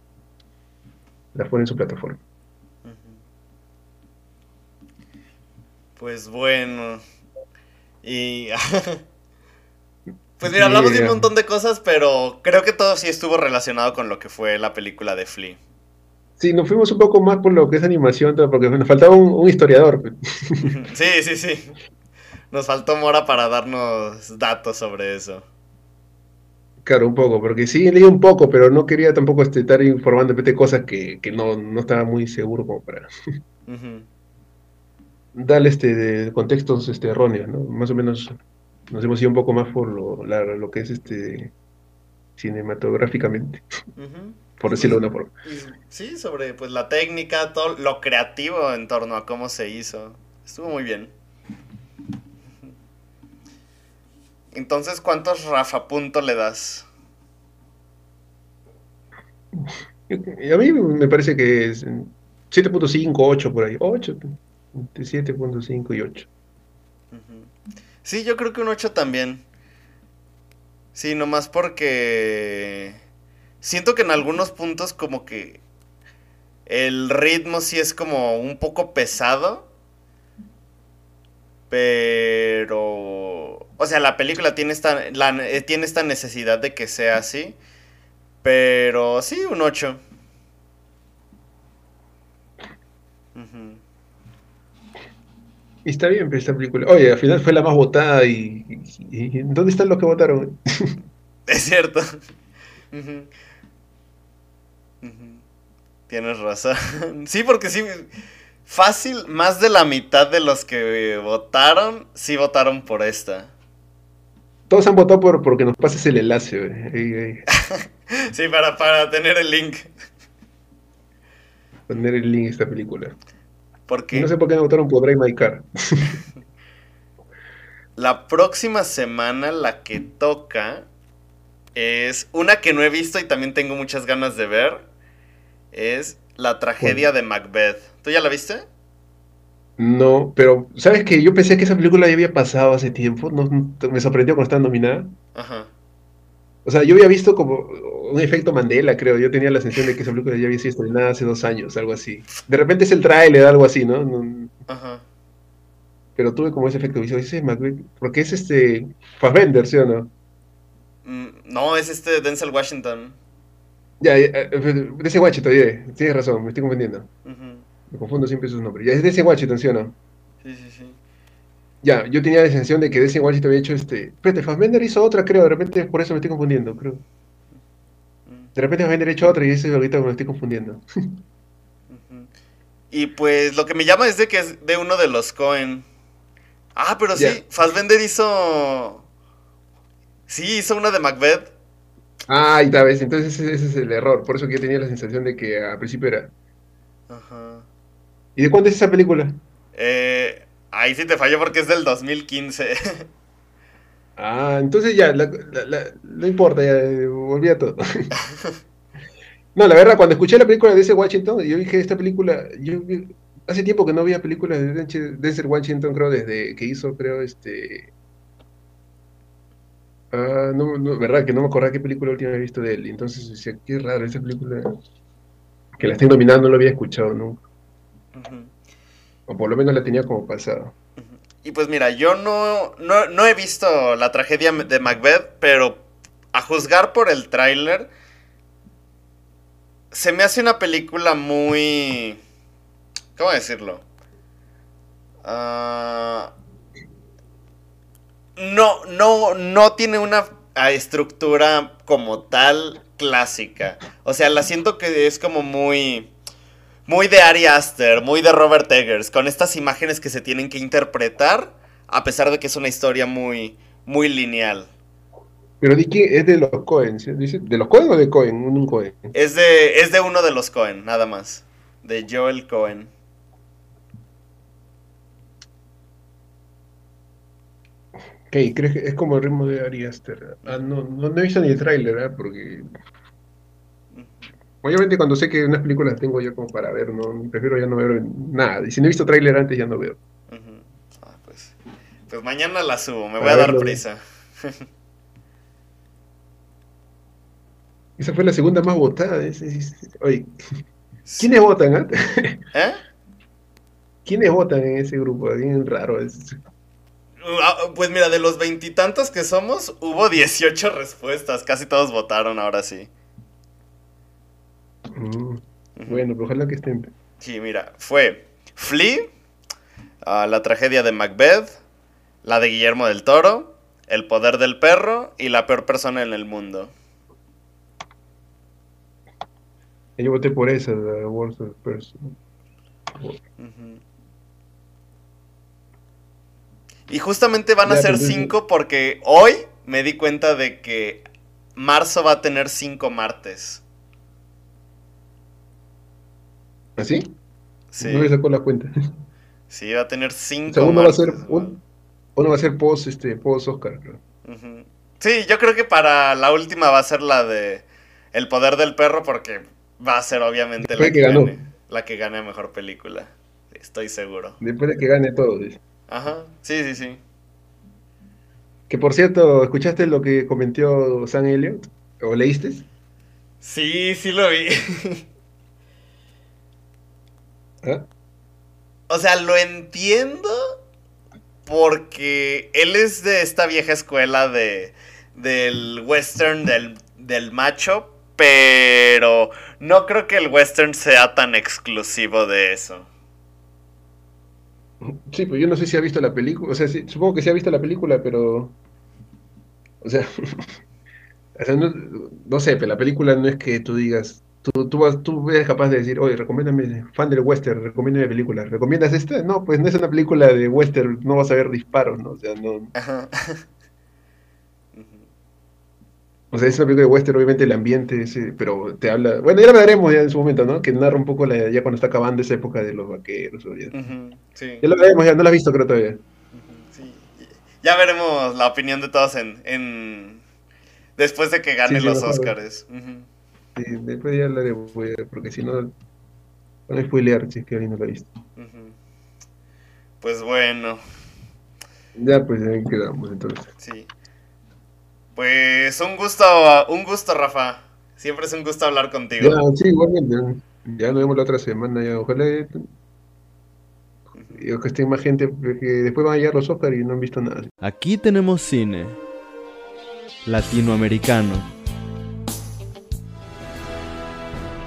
las pone en su plataforma. Pues bueno. Y. [laughs] pues mira, hablamos de un montón de cosas, pero creo que todo sí estuvo relacionado con lo que fue la película de Flea. Sí, nos fuimos un poco más por lo que es animación, porque nos faltaba un, un historiador. [laughs] sí, sí, sí. Nos faltó Mora para darnos datos sobre eso. Claro, un poco, porque sí leí un poco, pero no quería tampoco este, estar informando de cosas que, no, no, estaba muy seguro como para [laughs] darle este de contextos este, erróneos, ¿no? Más o menos nos hemos ido un poco más por lo, lo que es este cinematográficamente, por decirlo de una forma. Sí, sobre pues la técnica, todo lo creativo en torno a cómo se hizo. Estuvo muy bien. Entonces, ¿cuántos Rafa punto le das? A mí me parece que es 7.5, 8 por ahí. 8, 7.5 y 8. Sí, yo creo que un 8 también. Sí, nomás porque siento que en algunos puntos como que el ritmo sí es como un poco pesado Pero... O sea, la película tiene esta, la- eh, tiene esta necesidad de que sea así. Pero sí, un 8. Ujú. Y está bien, pero esta película. Oye, al final fue la más votada y. y- y- ¿Dónde están los que votaron? [laughs] Es cierto. Tienes razón. Sí, porque sí. Fácil, más de la mitad de los que votaron, sí votaron por esta. Todos han votado por porque nos pases el enlace. güey. [laughs] Sí, para, para tener el link. Poner el link a esta película. Porque no sé por qué no votaron por Drive My Car. [laughs] la próxima semana la que toca es una que no he visto y también tengo muchas ganas de ver. Es la tragedia de Macbeth. ¿Tú ya la viste? No, pero ¿sabes que Yo pensé que esa película ya había pasado hace tiempo. No, no- me sorprendió cuando estaba nominada. Ajá. O sea, yo había visto como un efecto Mandela, creo. Yo tenía la sensación de que esa película ya había sido estrenada hace dos años, algo así. De repente es el tráiler, algo así, ¿no? Ajá. Pero tuve como ese efecto visual. Ese es Macbeth, porque es este Fassbender, ¿sí o no? Mm, No, es este Denzel Washington. Ya, ya, eh, de ese Washington, ya, tienes razón, me estoy confundiendo. Me confundo siempre sus nombres. Ya, es de ese Washington, ¿sí o no? Sí, sí, sí. Ya, yo tenía la sensación de que Desi Washington había hecho este. Espérate, Fassbender hizo otra, creo. De repente por eso me estoy confundiendo, creo. De repente Fassbender ha hecho otra y eso ahorita me estoy confundiendo. Y pues lo que me llama es de que es de uno de los Cohen. Ah, pero sí, Ya. Fassbender hizo. Sí, hizo una de Macbeth. Ah, y tal vez, entonces ese, ese es el error. Por eso que yo tenía la sensación de que al principio era. Ajá. ¿Y de cuándo es esa película? Eh, ahí sí te falló porque es del 2015. [laughs] Ah, entonces ya, la- la- la- no importa, ya, eh, olvida todo. [laughs] No, la verdad, cuando escuché la película de Denzel Washington, yo dije, esta película, yo hace tiempo que no veía películas de Denzel Washington, creo, desde que hizo, creo, este... Ah, no, no, verdad, que no me acordaba qué película última había visto de él, entonces decía, qué raro, esa película que la estoy nominando no la había escuchado nunca, o por lo menos la tenía como pasado. Y pues mira, yo no, no, no he visto la tragedia de Macbeth, pero a juzgar por el tráiler, se me hace una película muy... ¿Cómo decirlo? Ah, no, no, no tiene una estructura como tal clásica. O sea, la siento que es como muy... Muy de Ari Aster, muy de Robert Eggers, con estas imágenes que se tienen que interpretar, a pesar de que es una historia muy, muy lineal. Pero di que es de los Cohen, ¿sí? Dice, ¿de los Cohen o de Cohen? Un Cohen. Es de, es de uno de los Cohen, nada más. De Joel Cohen. Ok, ¿crees que es como el ritmo de Ari Aster? Ah, no, no, no he visto ni el tráiler, ¿ah? Porque obviamente cuando sé que unas películas tengo yo como para ver, no prefiero ya no ver nada. Y si no he visto tráiler antes ya no veo. Ah, pues, pues mañana la subo, me voy a dar prisa. [laughs] Esa fue la segunda más votada. es- es- es- Oye, ¿quiénes votan? ah? ¿Eh? [laughs] ¿Quiénes votan en ese grupo? Bien raro. es- Ah, Pues mira, de los veintitantos que somos, hubo 18 respuestas. Casi todos votaron ahora sí. Mm, bueno, pero ojalá que estén. Sí, mira, fue Flea, ah, la tragedia de Macbeth, la de Guillermo del Toro, El poder del perro y la peor persona en el mundo. Yo voté por esa, la Worst Person. Y justamente van a Ya, ser cinco porque hoy me di cuenta de que marzo va a tener cinco martes. ¿Así? Sí, No me sacó la cuenta. sí, va a tener cinco O sea, uno va a ser, un- uno va a ser post, este, post Oscar, creo. Sí, yo creo que para la última va a ser la de El poder del perro porque va a ser obviamente la que, que ganó. gane, la que gane mejor película. Estoy seguro. Después de que gane todo. dice. Ajá, sí, sí, sí. Que por cierto, ¿escuchaste lo que comentó Sam Elliott? ¿O leíste? Sí, sí lo vi. [laughs] ¿Ah? O sea, lo entiendo porque él es de esta vieja escuela de del western del, del macho, pero no creo que el western sea tan exclusivo de eso. Sí, pues yo no sé si ha visto la película, o sea, sí, supongo que sí ha visto la película, pero, o sea, [laughs] o sea, no, no sé, pero la película no es que tú digas, tú, tú, vas- tú eres capaz de decir, oye, recomiéndame, fan del western, recomiéndame película, ¿recomiendas esta? No, pues no es una película de western, no vas a ver disparos, ¿no? O sea, no, Ajá. [laughs] O sea, es una película de western, obviamente el ambiente, ese, pero te habla, bueno, ya lo veremos ya en su momento, ¿no? Que narra un poco la, ya cuando está acabando esa época de los vaqueros, ya, Ujú, Sí. ya lo veremos, ya no la has visto creo todavía. Sí. Ya veremos la opinión de todos en, en... después de que gane Sí, los. Oscars. Ujú. Sí, después ya hablaremos, pues, porque si no, van a spoilear si es que alguien no lo ha visto. Pues bueno, Ya, pues ahí quedamos entonces. sí. Pues un gusto, un gusto, Rafa. Siempre es un gusto hablar contigo. Ya, sí, igualmente. Ya nos vemos la otra semana. Ya. Ojalá eh, y que esté más gente, porque después van a llegar los Oscars y no han visto nada. Aquí tenemos cine latinoamericano.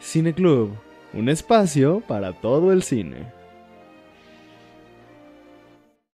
Cineclub, un espacio para todo el cine.